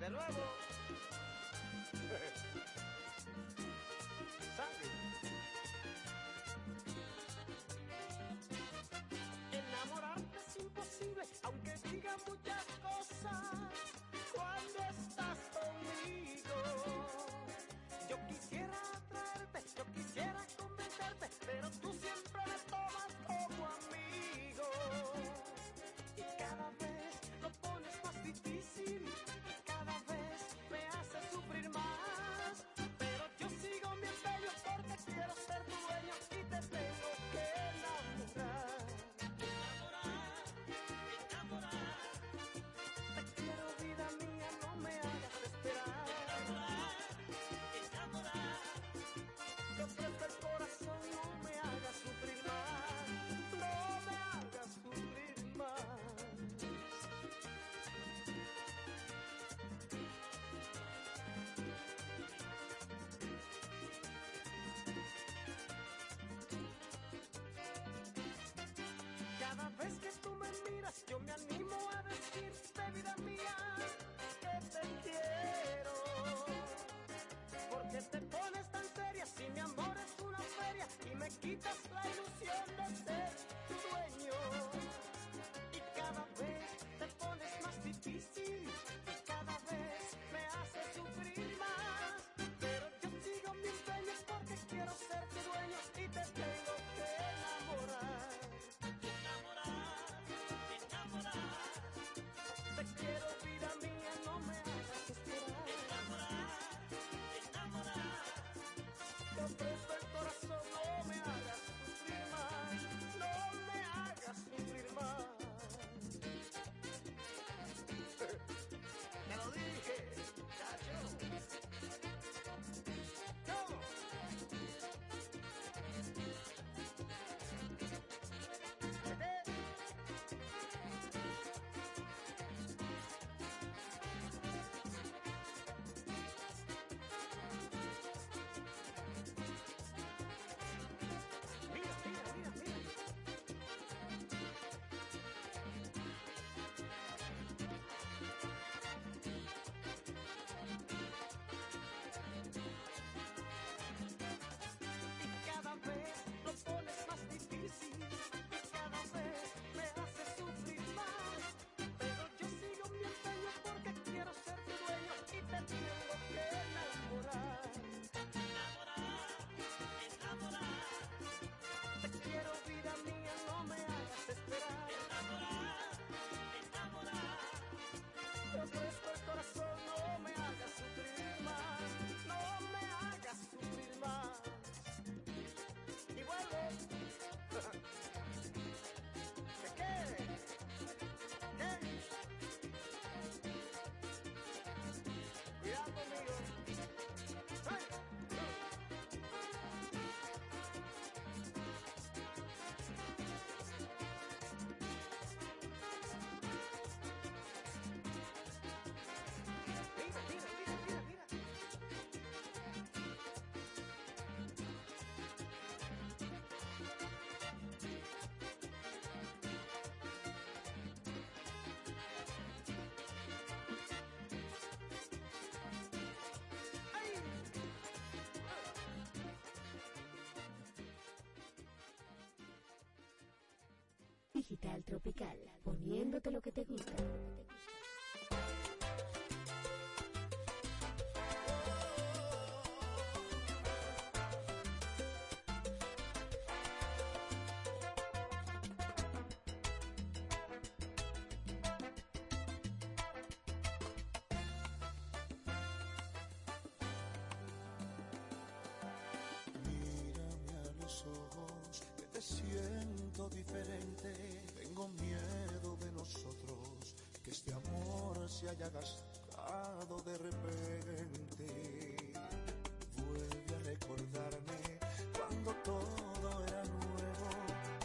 de nuevo. Enamorarte es imposible, aunque diga muchas cosas. Cuando estás conmigo, yo quisiera atraerte, yo quisiera convencerte, pero tú yo me animo a decir tropical, poniéndote lo que te gusta. Mírame a los ojos, que te siento diferente tengo miedo de nosotros, que este amor se haya gastado de repente. Vuelve a recordarme cuando todo era nuevo,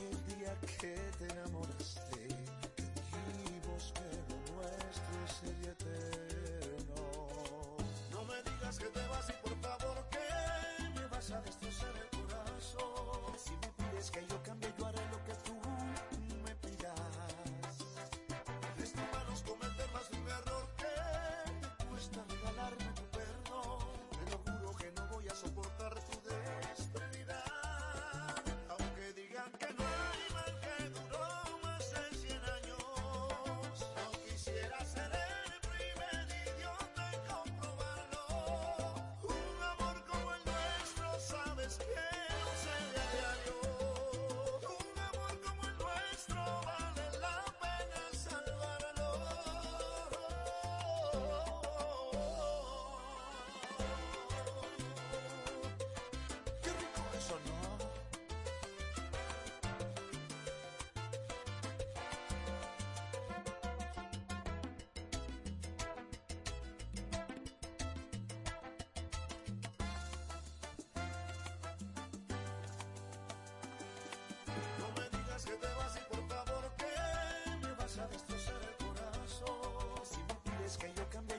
el día que te enamoraste, que dijimos que lo nuestro sería eterno. No me digas que te vas y por favor que me vas a destrozar. te vas y por favor que me vas a destrozar el corazón. Si me pides que yo cambie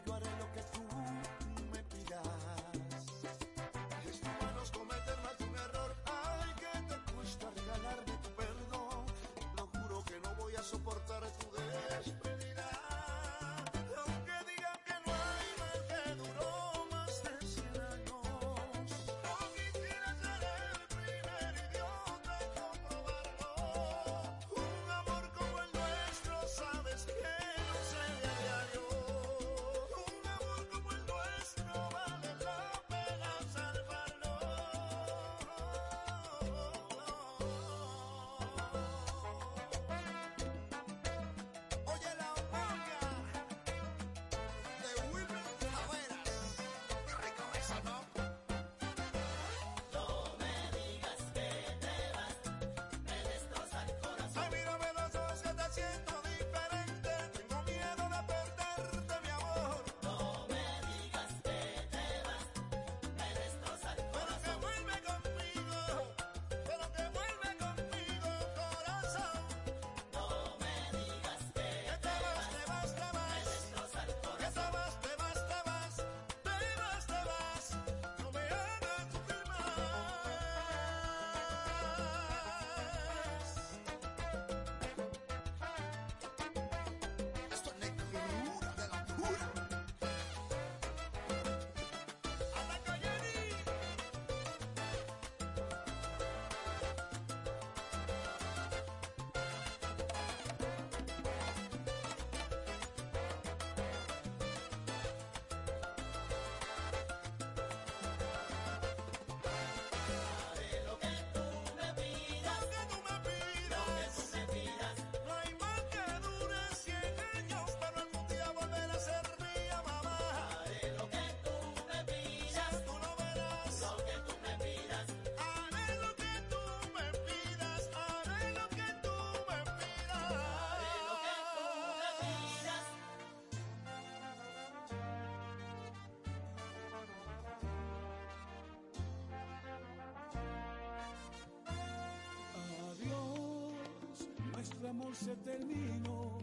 nuestro amor se terminó.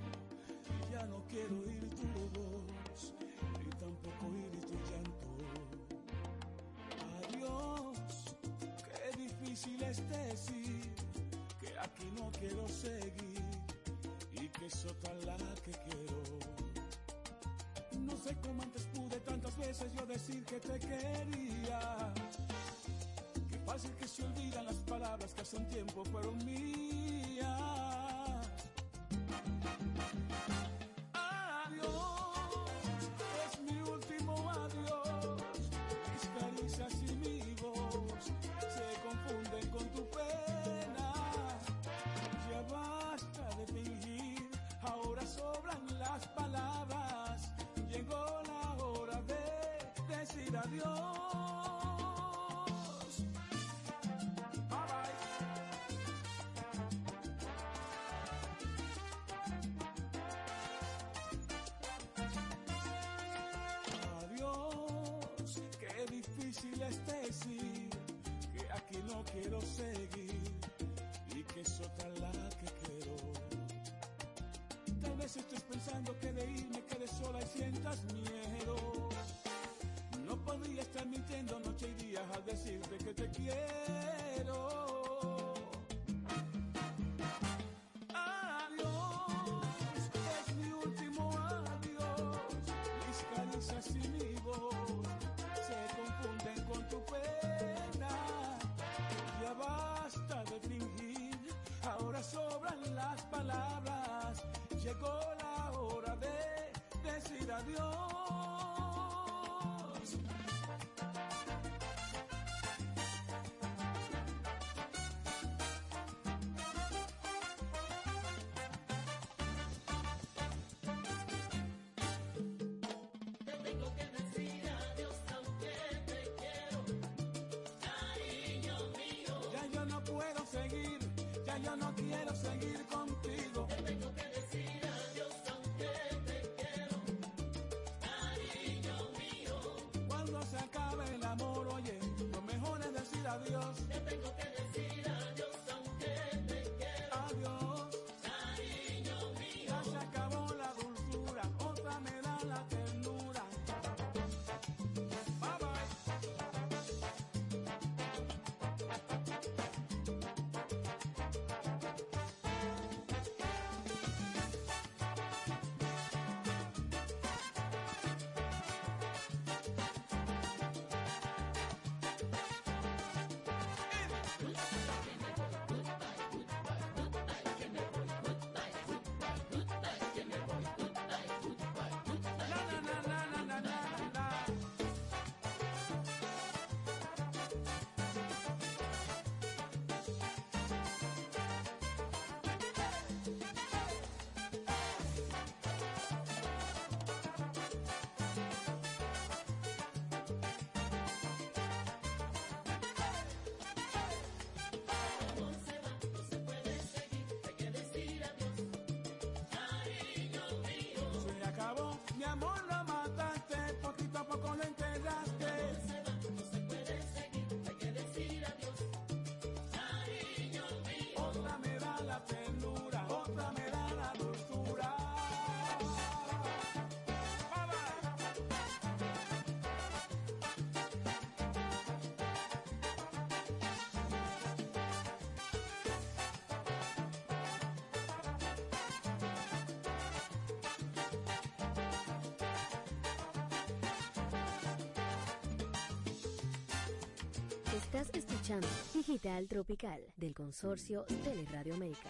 Ya no quiero oír tu voz, ni tampoco oír tu llanto. Adiós, qué difícil es decir que aquí no quiero seguir y que es otra la que quiero. No sé cómo antes pude tantas veces yo decir que te quería. Qué fácil que se olvidan las palabras que hace un tiempo fueron mías. Difícil es decir que aquí no quiero seguir y que es otra la que quiero. Tal vez estés pensando que de irme quedes sola y sientas miedo. No podría estar mintiendo noche y día al decirte que te quiero. Adiós, es mi último adiós. Mis caricias y mi Estás escuchando Digital Tropical del consorcio Teleradio América.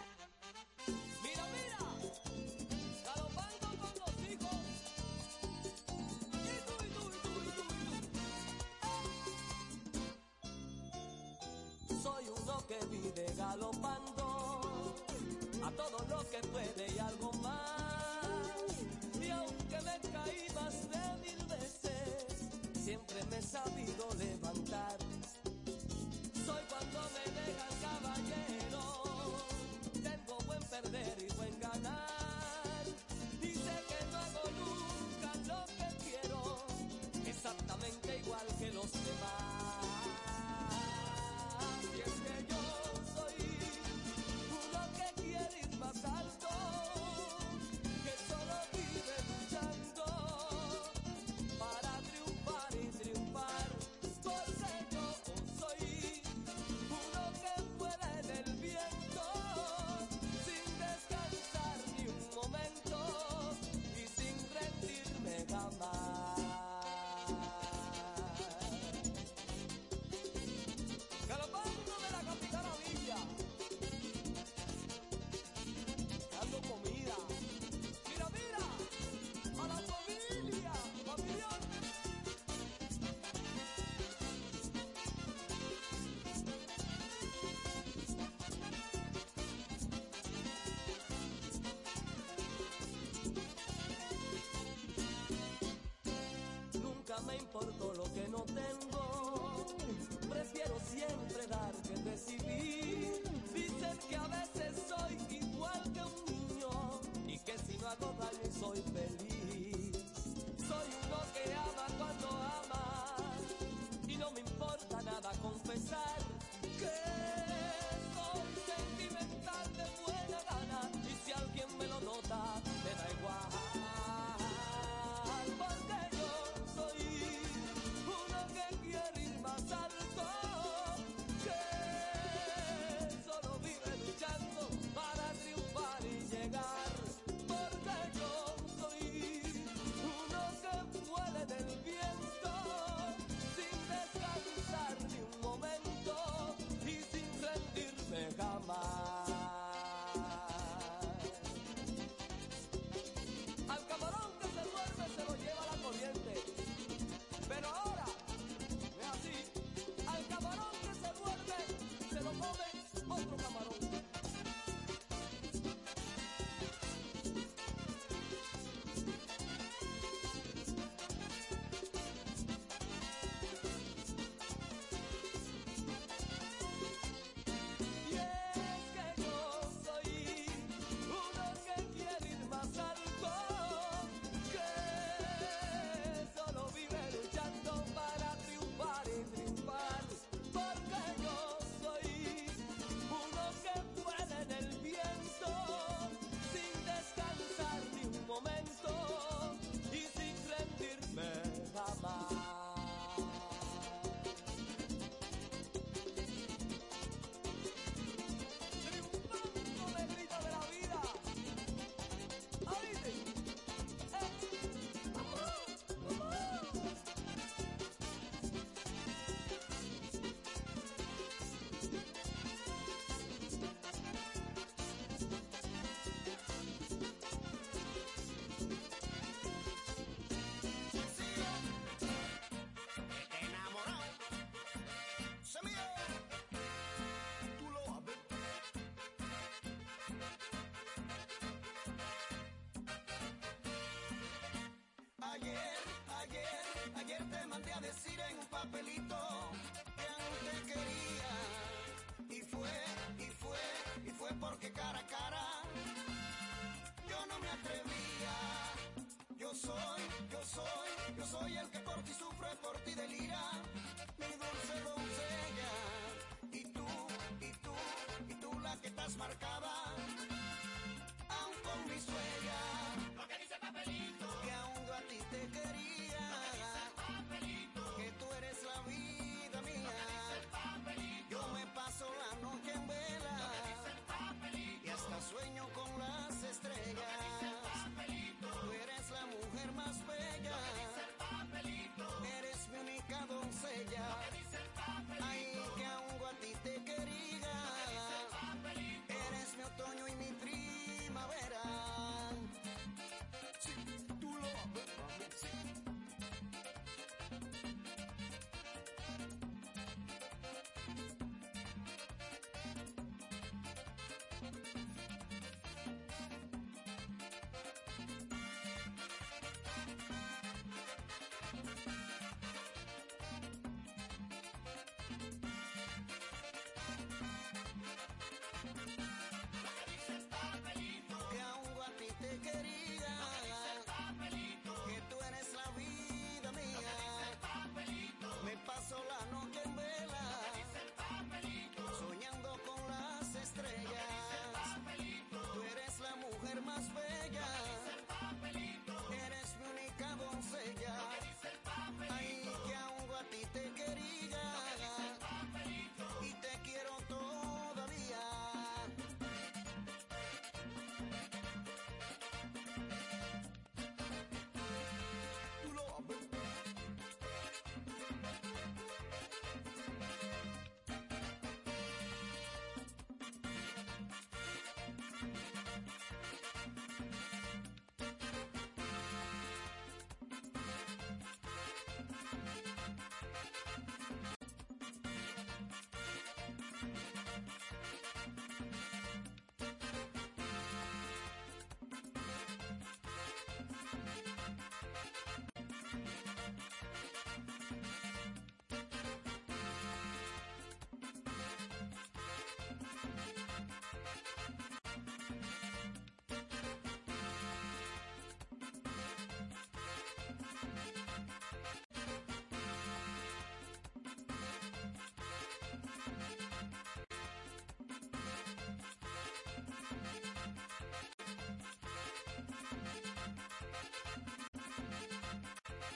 Yo soy, yo soy, yo soy el que por ti sufre, por ti delira.